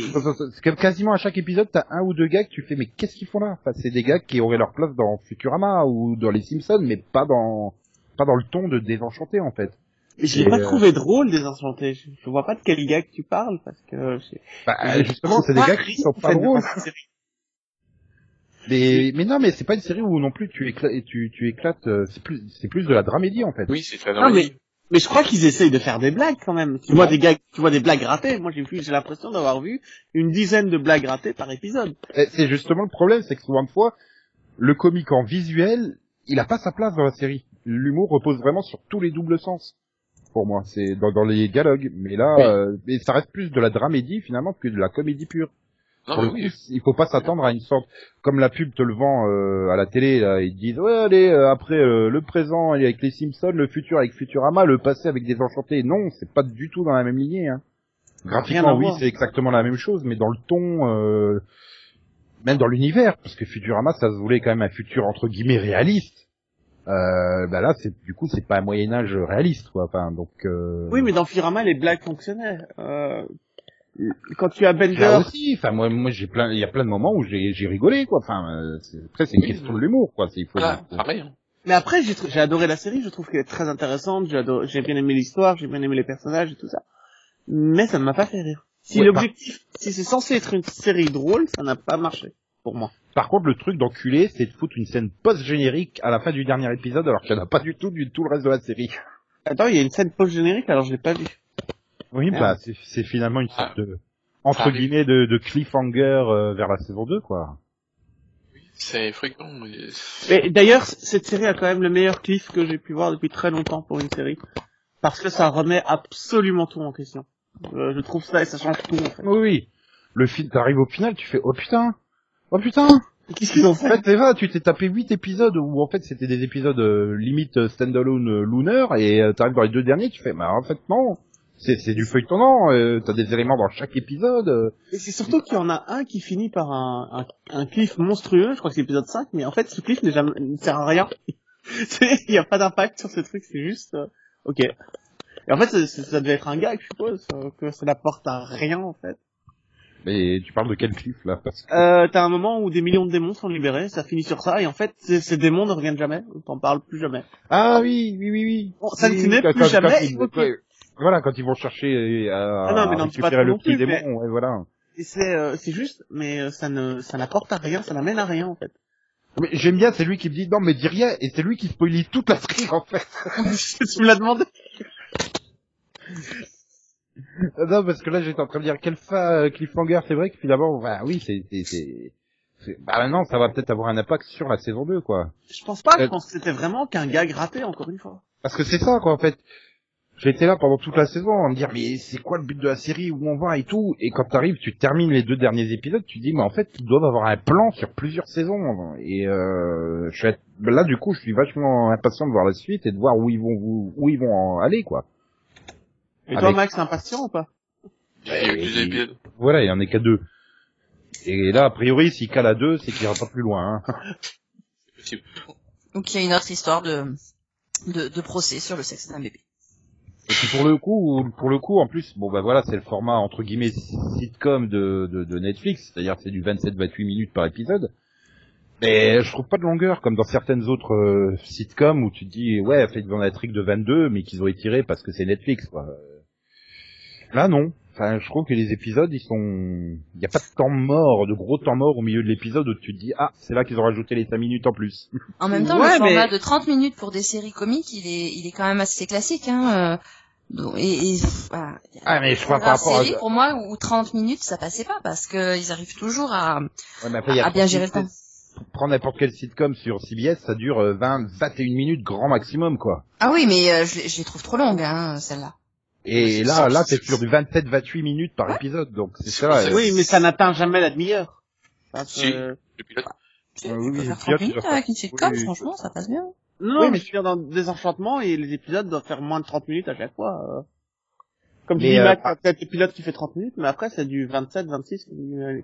Speaker 1: quasiment à chaque épisode t'as un ou deux gags, tu fais mais qu'est-ce qu'ils font là? Enfin c'est des gags qui auraient leur place dans Futurama ou dans les Simpsons, mais pas dans pas dans le ton de Désenchanté en fait.
Speaker 5: Mais je l'ai pas
Speaker 1: euh,
Speaker 5: trouvé drôle, Désenchanté. Je, je vois pas de quel gag tu parles, parce que... je-
Speaker 1: Bah, justement, c'est des
Speaker 5: pas
Speaker 1: gars qui sont pas drôles. Mais, mais non, mais c'est pas une série où non plus tu éclates, tu, tu éclates, euh, c'est plus, c'est plus de la dramédie en fait.
Speaker 3: Oui, c'est très
Speaker 5: Non,
Speaker 3: normal.
Speaker 5: mais, mais je crois qu'ils essayent de faire des blagues quand même. Tu vois des gags, tu vois des blagues ratées. Moi, j'ai j'ai l'impression d'avoir vu une dizaine de blagues ratées par épisode.
Speaker 1: C'est justement le problème, c'est que souvent de fois, le comique en visuel, il a pas sa place dans la série. L'humour repose vraiment sur tous les doubles sens. Pour moi, c'est dans, dans les dialogues. Mais là,
Speaker 5: Oui.
Speaker 1: euh, mais ça reste plus de la dramédie finalement que de la comédie pure.
Speaker 3: Non,
Speaker 1: Pour
Speaker 3: mais
Speaker 1: le
Speaker 3: oui.
Speaker 1: coup, il faut pas s'attendre à une sorte, comme la pub te le vend euh, à la télé, là, ils disent ouais allez euh, après euh, le présent avec les Simpsons, le futur avec Futurama, le passé avec des Enchantés. Non, c'est pas du tout dans la même lignée. Hein. Graphiquement, oui, c'est exactement la même chose, mais dans le ton, euh, même dans l'univers, parce que Futurama, ça se voulait quand même un futur entre guillemets réaliste. Euh, bah là, c'est du coup, c'est pas un Moyen Âge réaliste, quoi. Enfin, donc. Euh...
Speaker 5: Oui, mais dans Futurama, les blagues fonctionnaient. Euh, quand tu as Bender,
Speaker 1: Là aussi, enfin moi, moi j'ai plein, il y a plein de moments où j'ai, j'ai rigolé, quoi. Enfin, euh, après c'est une question de l'humour, quoi. C'est il faut.
Speaker 3: Voilà, pareil. hein.
Speaker 5: mais après j'ai j'ai adoré la série, je trouve qu'elle est très intéressante, j'ai adoré- j'ai bien aimé l'histoire, j'ai bien aimé les personnages et tout ça. Mais ça ne m'a pas fait rire. Si
Speaker 1: Ouais,
Speaker 5: l'objectif, si c'est censé être une série drôle, ça n'a pas marché pour moi.
Speaker 1: Par contre, le truc d'enculé, c'est de foutre une scène post-générique à la fin du dernier épisode, alors qu'il n'y en a pas du tout du tout le reste de la série.
Speaker 5: Attends, il y a une scène post-générique, alors je l'ai pas vu.
Speaker 1: Oui,
Speaker 5: Merde.
Speaker 1: bah c'est, finalement une sorte
Speaker 3: Ah.
Speaker 1: de entre
Speaker 3: Ah,
Speaker 1: guillemets de, de cliffhanger euh, vers la saison 2, quoi.
Speaker 3: C'est fréquent. mais-
Speaker 5: Mais d'ailleurs, cette série a quand même le meilleur cliff que j'ai pu voir depuis très longtemps pour une série. Parce que ça remet absolument tout en question. Euh, je trouve ça et ça change tout en fait.
Speaker 1: Oui, oui. Le film, t'arrives au final, tu fais oh putain, oh putain.
Speaker 5: Qu'est-ce qu'ils ont
Speaker 1: En
Speaker 5: fait
Speaker 1: fait, c'est vrai, tu t'es tapé huit épisodes où en fait c'était des épisodes euh, limite euh, standalone euh, lunar et euh, t'arrives dans les deux derniers, tu fais bah en fait non, c'est c'est du feuilletonnant, euh, t'as des éléments dans chaque épisode. euh.
Speaker 5: Et c'est surtout qu'il y en a un qui finit par un, un, un cliff monstrueux, je crois que c'est l'épisode 5, mais en fait ce cliff n'est jamais, ne sert à rien. Il n'y a pas d'impact sur ce truc, c'est juste... euh, ok. Et en fait, c'est- ça devait être un gag, je suppose, euh, que ça n'apporte à rien en fait.
Speaker 1: Mais tu parles de quel cliff là parce que...
Speaker 5: Euh, t'as un moment où des millions de démons sont libérés, ça finit sur ça, et en fait, ces, démons ne reviennent jamais, on t'en parle plus jamais.
Speaker 1: Ah oui, oui, oui, oui.
Speaker 5: Bon, ça ne
Speaker 1: Oui,
Speaker 5: plus
Speaker 1: quand-
Speaker 5: jamais,
Speaker 1: quand ils-
Speaker 5: ok.
Speaker 1: ouais, Voilà, quand ils vont chercher euh, à,
Speaker 5: Ah non, mais non,
Speaker 1: récupérer le petit démon, ouais, voilà.
Speaker 5: C'est, euh, juste, mais euh, ça ne, ça n'apporte à rien, ça n'amène à rien en fait.
Speaker 1: Mais j'aime bien, c'est lui qui me dit non mais dis rien et c'est lui qui spoilie toute la série en fait.
Speaker 5: tu me l'as demandé.
Speaker 1: Non parce que là j'étais en train de dire quel fa euh, cliffhanger, c'est vrai que finalement, bah oui, c'est bah maintenant ça va peut-être avoir un impact sur la saison 2 quoi.
Speaker 5: Je pense pas, je
Speaker 1: Euh,
Speaker 5: pense que c'était vraiment qu'un gag raté encore une fois.
Speaker 1: Parce que c'est ça quoi en fait. J'étais là pendant toute la saison à me dire mais c'est quoi le but de la série où on va et tout? Et quand t'arrives tu termines les deux derniers épisodes tu te dis mais en fait ils doivent avoir un plan sur plusieurs saisons et euh, je suis là du coup je suis vachement impatient de voir la suite et de voir où ils vont où, où ils vont en aller quoi.
Speaker 5: Et toi
Speaker 1: Avec-
Speaker 5: Max, impatient ou pas?
Speaker 3: Il y a eu deux épisodes.
Speaker 1: Voilà il y en est qu'à deux. Et là a priori s'il cale à deux c'est qu'il ira pas plus loin. Hein.
Speaker 3: C'est possible.
Speaker 2: Donc il y a une autre histoire de, de, de procès sur le sexe d'un bébé.
Speaker 1: Et puis pour le coup, pour le coup, en plus, bon bah voilà, c'est le format entre guillemets sitcom de, de, de Netflix, c'est-à-dire c'est du 27-28 minutes par épisode. Mais je trouve pas de longueur comme dans certaines autres euh, sitcoms où tu te dis ouais, fait dans la trick de 22, mais qu'ils ont étiré parce que c'est Netflix quoi. Là non. Enfin, je trouve que les épisodes, ils sont, il y a pas de temps mort, de gros temps mort au milieu de l'épisode où tu te dis ah, c'est là qu'ils ont rajouté les 5 minutes en plus.
Speaker 2: En même temps,
Speaker 5: Ouais,
Speaker 2: le format
Speaker 5: mais-
Speaker 2: de 30 minutes pour des séries comiques, il est, il est quand même assez classique. Hein, euh, donc- et, et voilà. A
Speaker 1: Ah mais je crois par rapport à
Speaker 2: série pour moi où 30 minutes ça passait pas parce que ils arrivent toujours à,
Speaker 1: Ouais, mais après,
Speaker 2: à bien gérer le temps.
Speaker 1: prends n'importe quel sitcom sur CBS, ça dure euh, 20, 21 minutes grand maximum, quoi.
Speaker 2: Ah oui, mais euh, je, les- je les trouve trop longues, hein, celles-là.
Speaker 1: Et là, là, t'es sur du 27, 28 minutes par épisode, donc c'est ça. Euh,
Speaker 5: Oui, mais ça n'atteint jamais la demi-heure.
Speaker 3: Si.
Speaker 5: que-
Speaker 3: Le pilote.
Speaker 2: Tu, tu
Speaker 1: oui,
Speaker 2: peux
Speaker 1: oui,
Speaker 2: faire
Speaker 1: puis
Speaker 2: 30
Speaker 1: là, tu
Speaker 2: minutes avec une sitcom, franchement, ça passe bien.
Speaker 5: Non,
Speaker 1: Oui,
Speaker 5: mais je dire, dans Désenchantement, et les épisodes doivent faire moins de 30 minutes à chaque fois. euh. Comme
Speaker 1: Mais,
Speaker 5: dit
Speaker 1: euh,
Speaker 5: Max,
Speaker 1: par-
Speaker 5: peut-être l'épisode qui fait 30 minutes, mais après c'est du 27, 26,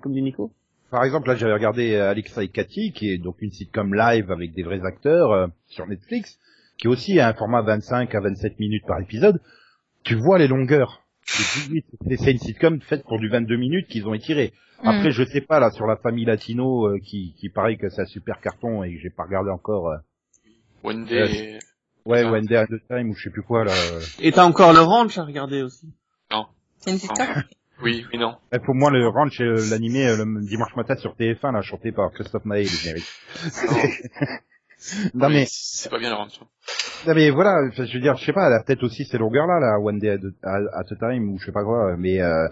Speaker 5: comme dit, euh, Nico.
Speaker 1: Par exemple, là, j'avais regardé euh, Alexa et Cathy, qui est donc une sitcom live avec des vrais acteurs euh, sur Netflix, qui aussi un format 25 à 27 minutes par épisode. Tu vois les longueurs. Oui, C'est une sitcom faite pour du 22 minutes qu'ils ont étiré. Après,
Speaker 2: Mm.
Speaker 1: je sais pas là sur la famille latino euh, qui, qui paraît que c'est un super carton et que j'ai pas regardé encore. euh,
Speaker 3: One Day.
Speaker 1: Ouais. One Day at a Time ou je sais plus quoi là. euh.
Speaker 5: Et t'as encore le ranch à regarder aussi.
Speaker 2: C'est une sitcom?
Speaker 3: Oui, oui, non.
Speaker 1: Eh, Pour moi, le ranch, euh, l'animé euh, le dimanche matin sur TF1, là, chanté par Christophe Maé, le générique. non
Speaker 3: Oui,
Speaker 1: mais,
Speaker 3: C'est pas bien le ranch.
Speaker 1: non mais voilà, je veux dire, je sais pas, elle a peut-être aussi ces longueurs-là, là, One Day at a, Time ou je sais pas quoi, mais euh,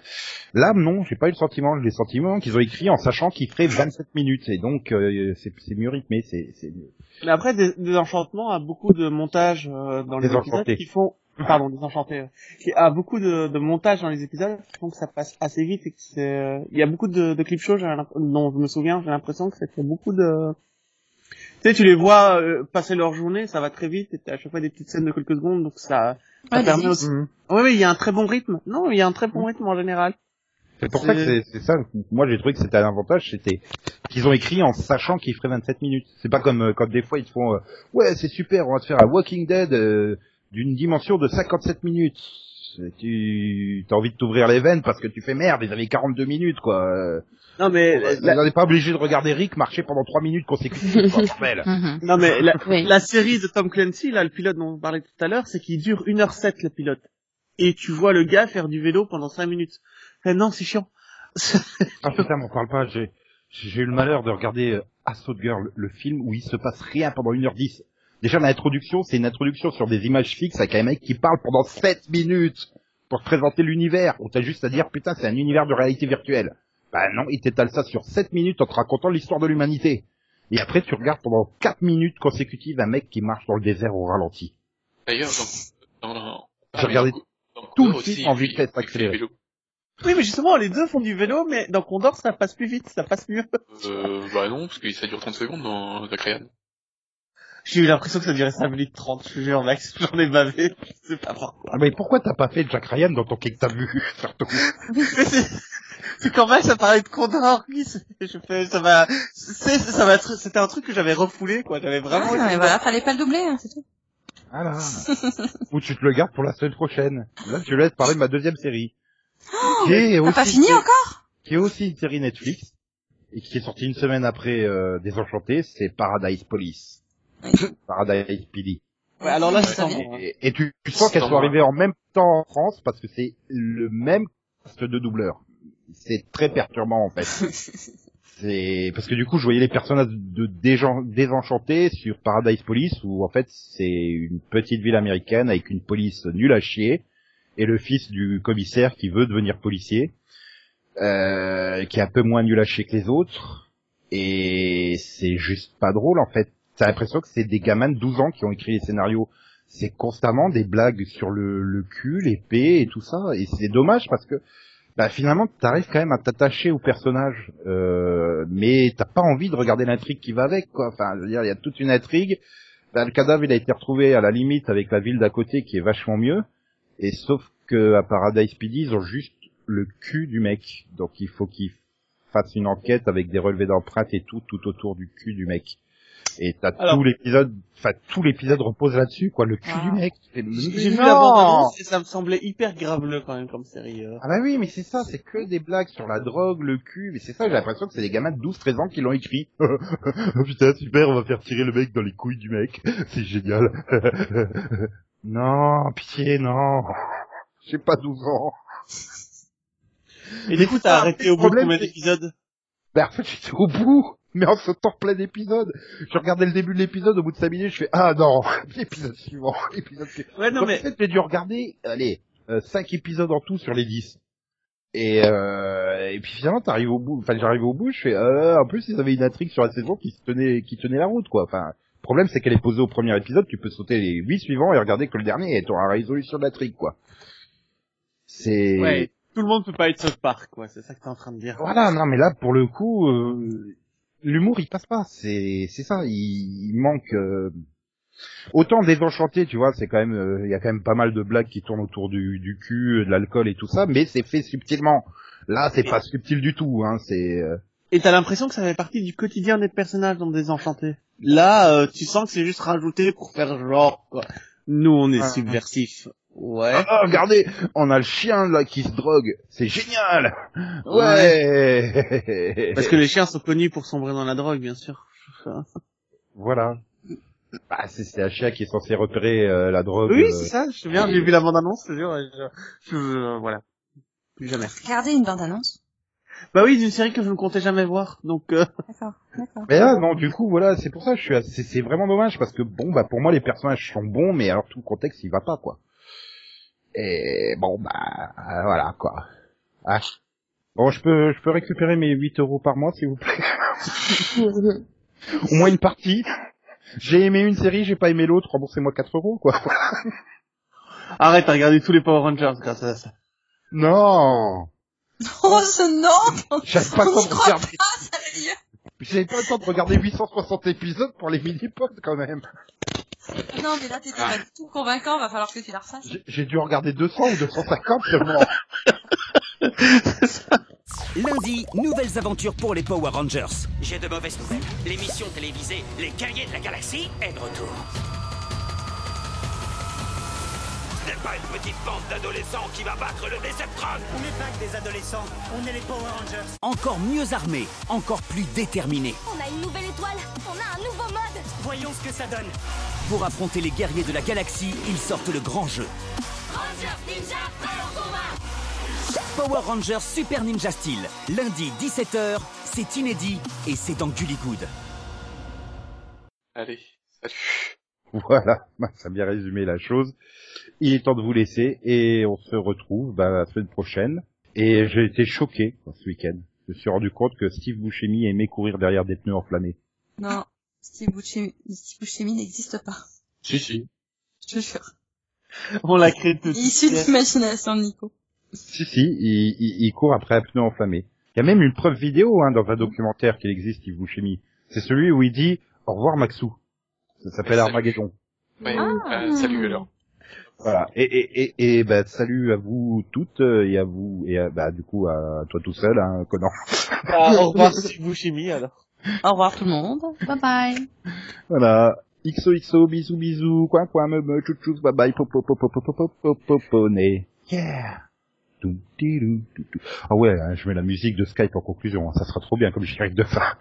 Speaker 1: là, non, j'ai pas eu le sentiment, j'ai le sentiment qu'ils ont écrit en sachant qu'il ferait 27 minutes, et donc euh, c'est mieux rythmé, c'est c'est
Speaker 5: Mais après, des, Désenchantement a beaucoup de montage euh, dans les épisodes qui font... Pardon, Désenchanté. euh, Qui a beaucoup de, de montage dans les épisodes qui font que ça passe assez vite et que c'est... euh, Il y a beaucoup de, de clips shows, dont je me souviens, j'ai l'impression que ça fait beaucoup de... Tu sais, tu les vois euh, passer leur journée, ça va très vite, et t'as à chaque fois des petites scènes de quelques secondes, donc ça, ça
Speaker 2: Ouais,
Speaker 5: permet aussi... Oui, oui, il y a un très bon rythme. Non, il y a un très bon rythme en général.
Speaker 1: C'est pour ça que c'est ça. Moi, j'ai trouvé que c'était un avantage, c'était qu'ils ont écrit en sachant qu'ils feraient 27 minutes. C'est pas comme euh, quand des fois ils te font euh, ouais, c'est super, on va te faire un Walking Dead euh, d'une dimension de 57 minutes. Tu as envie de t'ouvrir les veines parce que tu fais merde, ils avaient 42 minutes quoi.
Speaker 5: Non mais la- la-
Speaker 1: On n'est pas obligé de regarder Rick marcher pendant 3 minutes consécutives. quoi.
Speaker 2: Mhm.
Speaker 5: non mais la,
Speaker 2: Oui.
Speaker 5: la série de Tom Clancy, là, le pilote dont on parlait tout à l'heure, c'est qu'il dure 1h07 le pilote. Et tu vois le gars faire du vélo pendant 5 minutes. Eh non, c'est chiant.
Speaker 1: Ah putain, m'en parle pas. J'ai j'ai eu le malheur de regarder euh, Assault Girl, le film où il se passe rien pendant 1h10. Déjà l'introduction, c'est une introduction sur des images fixes avec un mec qui parle pendant 7 minutes pour te présenter l'univers. On t'a juste à dire putain, c'est un univers de réalité virtuelle. Bah non, il t'étale ça sur 7 minutes en te racontant l'histoire de l'humanité. Et après, tu regardes pendant 4 minutes consécutives un mec qui marche dans le désert au ralenti.
Speaker 3: D'ailleurs, dans, dans, dans,
Speaker 1: J'ai regardé
Speaker 3: dans
Speaker 1: tout le film
Speaker 3: aussi,
Speaker 1: en vitesse accélérée.
Speaker 5: Oui, mais justement, les deux font du vélo, mais dans Condor, ça passe plus vite, ça passe mieux.
Speaker 3: Euh, bah non, parce que ça dure 30 secondes dans Zack Ryan.
Speaker 5: J'ai eu l'impression que ça durait 5 minutes 30, je te jure, Max, j'en ai bavé, je sais pas pourquoi.
Speaker 1: Ah mais pourquoi t'as pas fait Jack Ryan dans ton que t'as vu surtout
Speaker 5: Mais c'est, c'est quand même, ça parlait de Condor, oui, c'est- je fais, ça m'a, c'est, ça m'a, c'était un truc que j'avais refoulé, quoi, j'avais vraiment...
Speaker 2: Ah, et voilà, fallait pas le doubler, hein, c'est tout.
Speaker 1: Voilà. Ou tu te le gardes pour la semaine prochaine. Là, je laisse parler de ma deuxième série. qui est
Speaker 2: T'as pas
Speaker 1: aussi-
Speaker 2: fini encore?
Speaker 1: Qui est aussi une série Netflix. Et qui est sortie une semaine après euh, Désenchanté, c'est Paradise Police. Paradise PD.
Speaker 5: Ouais, alors là, c'est
Speaker 2: ça
Speaker 5: en-
Speaker 2: vient.
Speaker 1: Et, et tu, tu sens qu'elles sont arrivées en même temps en France parce que c'est le même cast de doubleurs. C'est très perturbant en fait. C'est parce que du coup, je voyais les personnages de Déjan- désenchantés sur Paradise Police où en fait c'est une petite ville américaine avec une police nulle à chier et le fils du commissaire qui veut devenir policier, euh, qui est un peu moins nul à chier que les autres et c'est juste pas drôle en fait. T'as l'impression que c'est des gamins de 12 ans qui ont écrit les scénarios. C'est constamment des blagues sur le, le cul, l'épée et tout ça et c'est dommage parce que bah finalement t'arrives quand même à t'attacher au personnage, euh, mais t'as pas envie de regarder l'intrigue qui va avec quoi. Enfin, je veux dire, il y a toute une intrigue. Bah, le cadavre il a été retrouvé à la limite avec la ville d'à côté qui est vachement mieux, et sauf que à Paradise PD ils ont juste le cul du mec, donc il faut qu'ils fassent une enquête avec des relevés d'empreintes et tout tout autour du cul du mec. Et t'as
Speaker 5: Alors-
Speaker 1: tout l'épisode, enfin tout l'épisode repose là-dessus quoi, le cul
Speaker 2: Ah.
Speaker 1: du mec. Et-
Speaker 5: J'ai vu
Speaker 1: Non
Speaker 5: la et ça me semblait hyper graveleux quand même comme série. euh.
Speaker 1: Ah bah oui, mais c'est ça, c'est que des blagues sur la drogue, le cul, mais c'est ça, j'ai l'impression que c'est des gamins de 12-13 ans qui l'ont écrit. oh putain, super, on va faire tirer le mec dans les couilles du mec, c'est génial. non, pitié, non. J'ai pas 12 ans.
Speaker 5: Et du coup, t'as arrêté au bout de combien d'épisodes?
Speaker 1: Bah en fait, j'étais au bout, mais en sautant plein d'épisodes. Je regardais le début de l'épisode, au bout de 5 minutes, je fais, ah non, l'épisode suivant, l'épisode suivant.
Speaker 5: Ouais, non
Speaker 1: Donc,
Speaker 5: mais
Speaker 1: en fait, j'ai dû regarder, allez, 5 épisodes en tout sur les 10. Et, euh, et puis finalement, t'arrives au bout, enfin, j'arrive au bout, je fais, euh, en plus, ils avaient une intrigue sur la saison qui se tenait, qui tenait la route, quoi. Enfin, le problème, c'est qu'elle est posée au premier épisode, tu peux sauter les 8 suivants et regarder que le dernier et t'auras la résolution de l'intrigue, quoi. C'est...
Speaker 5: ouais, tout le monde peut pas être South Park, quoi. C'est ça que t'es en train de dire.
Speaker 1: Voilà, non, mais là, pour le coup, euh, l'humour, il passe pas. C'est, c'est ça. Il, il manque. euh, Autant désenchanté, tu vois, c'est quand même, euh, il y a quand même pas mal de blagues qui tournent autour du, du cul, de l'alcool et tout ça, mais c'est fait subtilement. Là, c'est pas subtil du tout. Hein, c'est. euh,
Speaker 5: Et t'as l'impression que ça fait partie du quotidien des personnages dans Désenchanté. Là, euh, tu sens que c'est juste rajouté pour faire genre, quoi. Nous, on est
Speaker 1: Ah.
Speaker 5: Ouais.
Speaker 1: Ah, regardez, on a le chien là qui se drogue. C'est génial. Ouais.
Speaker 5: Parce que les chiens sont connus pour sombrer dans la drogue, bien sûr.
Speaker 1: Voilà. Bah, c'est, c'est un chien qui est censé repérer euh, la drogue.
Speaker 5: Oui,
Speaker 1: euh,
Speaker 5: c'est ça, je viens, j'ai vu la bande-annonce, c'est sûr, et je, je- euh, voilà. Plus jamais.
Speaker 2: Regardez une bande-annonce.
Speaker 5: Bah oui, d'une série que je ne comptais jamais voir, donc euh,
Speaker 2: D'accord, d'accord.
Speaker 1: Mais là, non, du coup, voilà, c'est pour ça, que je suis, assez- c'est vraiment dommage parce que bon, bah, pour moi, les personnages sont bons, mais alors tout le contexte, il va pas, quoi. Et bon, bah, euh, voilà, quoi. Ah. Bon, je peux, je peux récupérer mes 8 euros par mois, s'il vous plaît. Au moins une partie. J'ai aimé une série, j'ai pas aimé l'autre, remboursez-moi 4 euros, quoi.
Speaker 5: arrête, t'as regardé tous les Power Rangers grâce à ça.
Speaker 1: Non!
Speaker 2: Oh, ce non
Speaker 1: J'avais pas le temps de regarder, j'avais pas le temps de regarder 860 épisodes pour les mini-pods, quand même.
Speaker 2: Non, mais là, t'étais pas du tout convaincant, va falloir que tu la refasses.
Speaker 1: J'ai- J'ai dû regarder 200 ou 250 seulement.
Speaker 9: Lundi, nouvelles aventures pour les Power Rangers.
Speaker 10: J'ai de mauvaises nouvelles. L'émission télévisée Les Guerriers de la Galaxie est de retour. N'est pas une petite bande d'adolescents qui va battre le Deceptron
Speaker 11: On n'est pas que des adolescents, on est les Power Rangers.
Speaker 9: Encore mieux armés, encore plus déterminés.
Speaker 7: On a une nouvelle étoile, on a un nouveau mode.
Speaker 11: Voyons ce que ça donne.
Speaker 9: Pour affronter les guerriers de la galaxie, ils sortent le grand jeu.
Speaker 7: Rangers Ninja, au combat
Speaker 9: Power Rangers Super Ninja Steel. Lundi 17h, c'est inédit et c'est dans Gully Good.
Speaker 3: Allez, salut.
Speaker 1: Voilà, bah, ça a bien résumé la chose. Il est temps de vous laisser et on se retrouve bah, la semaine prochaine. Et j'ai été choqué ce week-end. Je me suis rendu compte que Steve Buscemi aimait courir derrière des pneus enflammés.
Speaker 2: Non, Steve Buscemi, Steve Buscemi n'existe pas.
Speaker 3: Si, si.
Speaker 2: Je te jure.
Speaker 5: On l'a créé tout de
Speaker 2: Issu de l'imagination de Nico.
Speaker 1: Si, si, il, il- il court après un pneu enflammé. Il y a même une preuve vidéo hein, dans un documentaire qu'il existe, Steve Buscemi. C'est celui où il dit « Au revoir Maxou ». Ça s'appelle. Armageddon.
Speaker 3: Ouais,
Speaker 2: Ah.
Speaker 3: euh, salut alors.
Speaker 1: Voilà. Et, et, et, et bah, salut à vous toutes euh, et à vous et à, bah, du coup à toi tout seul, hein, Conan.
Speaker 5: Ah, au revoir Steve Buscemi alors.
Speaker 2: Au revoir tout le monde. Bye bye.
Speaker 1: Voilà. XOXO, bisous bisous, coin coin, me me, chouchous, bye bye, popo popo popo popo popo poney. Yeah. Toum, tidou, tou, tou. Ah ouais, hein, je mets la musique de Skype en conclusion, hein, ça sera trop bien comme générique de fin.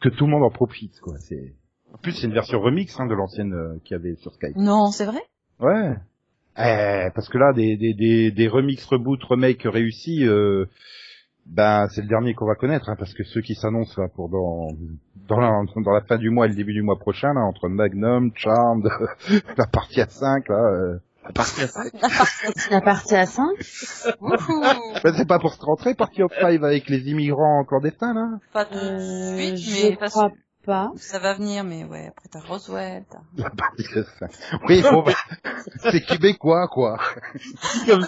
Speaker 1: Que tout le monde en profite, quoi. C'est. En plus, c'est une version remix hein, de l'ancienne euh, qu'il y avait sur Skype.
Speaker 2: Non, c'est vrai?
Speaker 1: Ouais. Eh, parce que là, des, des, des, des remix, reboot, remake réussis, euh, ben c'est le dernier qu'on va connaître, hein, parce que ceux qui s'annoncent là pour dans dans la, dans la fin du mois et le début du mois prochain, là, entre Magnum, Charmed, la partie à 5, là, euh, la partie à 5.
Speaker 4: La partie à 5
Speaker 1: Ben, c'est pas pour se rentrer, Party of Five avec les immigrants clandestins, là
Speaker 2: Pas tout
Speaker 4: euh,
Speaker 2: de suite,
Speaker 4: Je
Speaker 2: mais que
Speaker 4: pas.
Speaker 2: ça va venir, mais ouais, après t'as Roswell, t'as...
Speaker 1: La partie à 5. Oui, bon, ben, c'est québécois, quoi.
Speaker 5: Comme-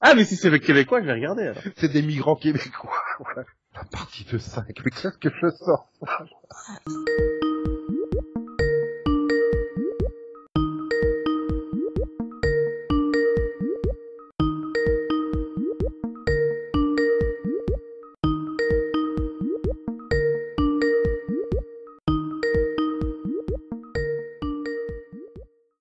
Speaker 5: Ah, mais si c'est le québécois, je vais regarder alors.
Speaker 1: C'est des migrants québécois. Voilà. La partie de 5. Mais qu'est-ce que je sors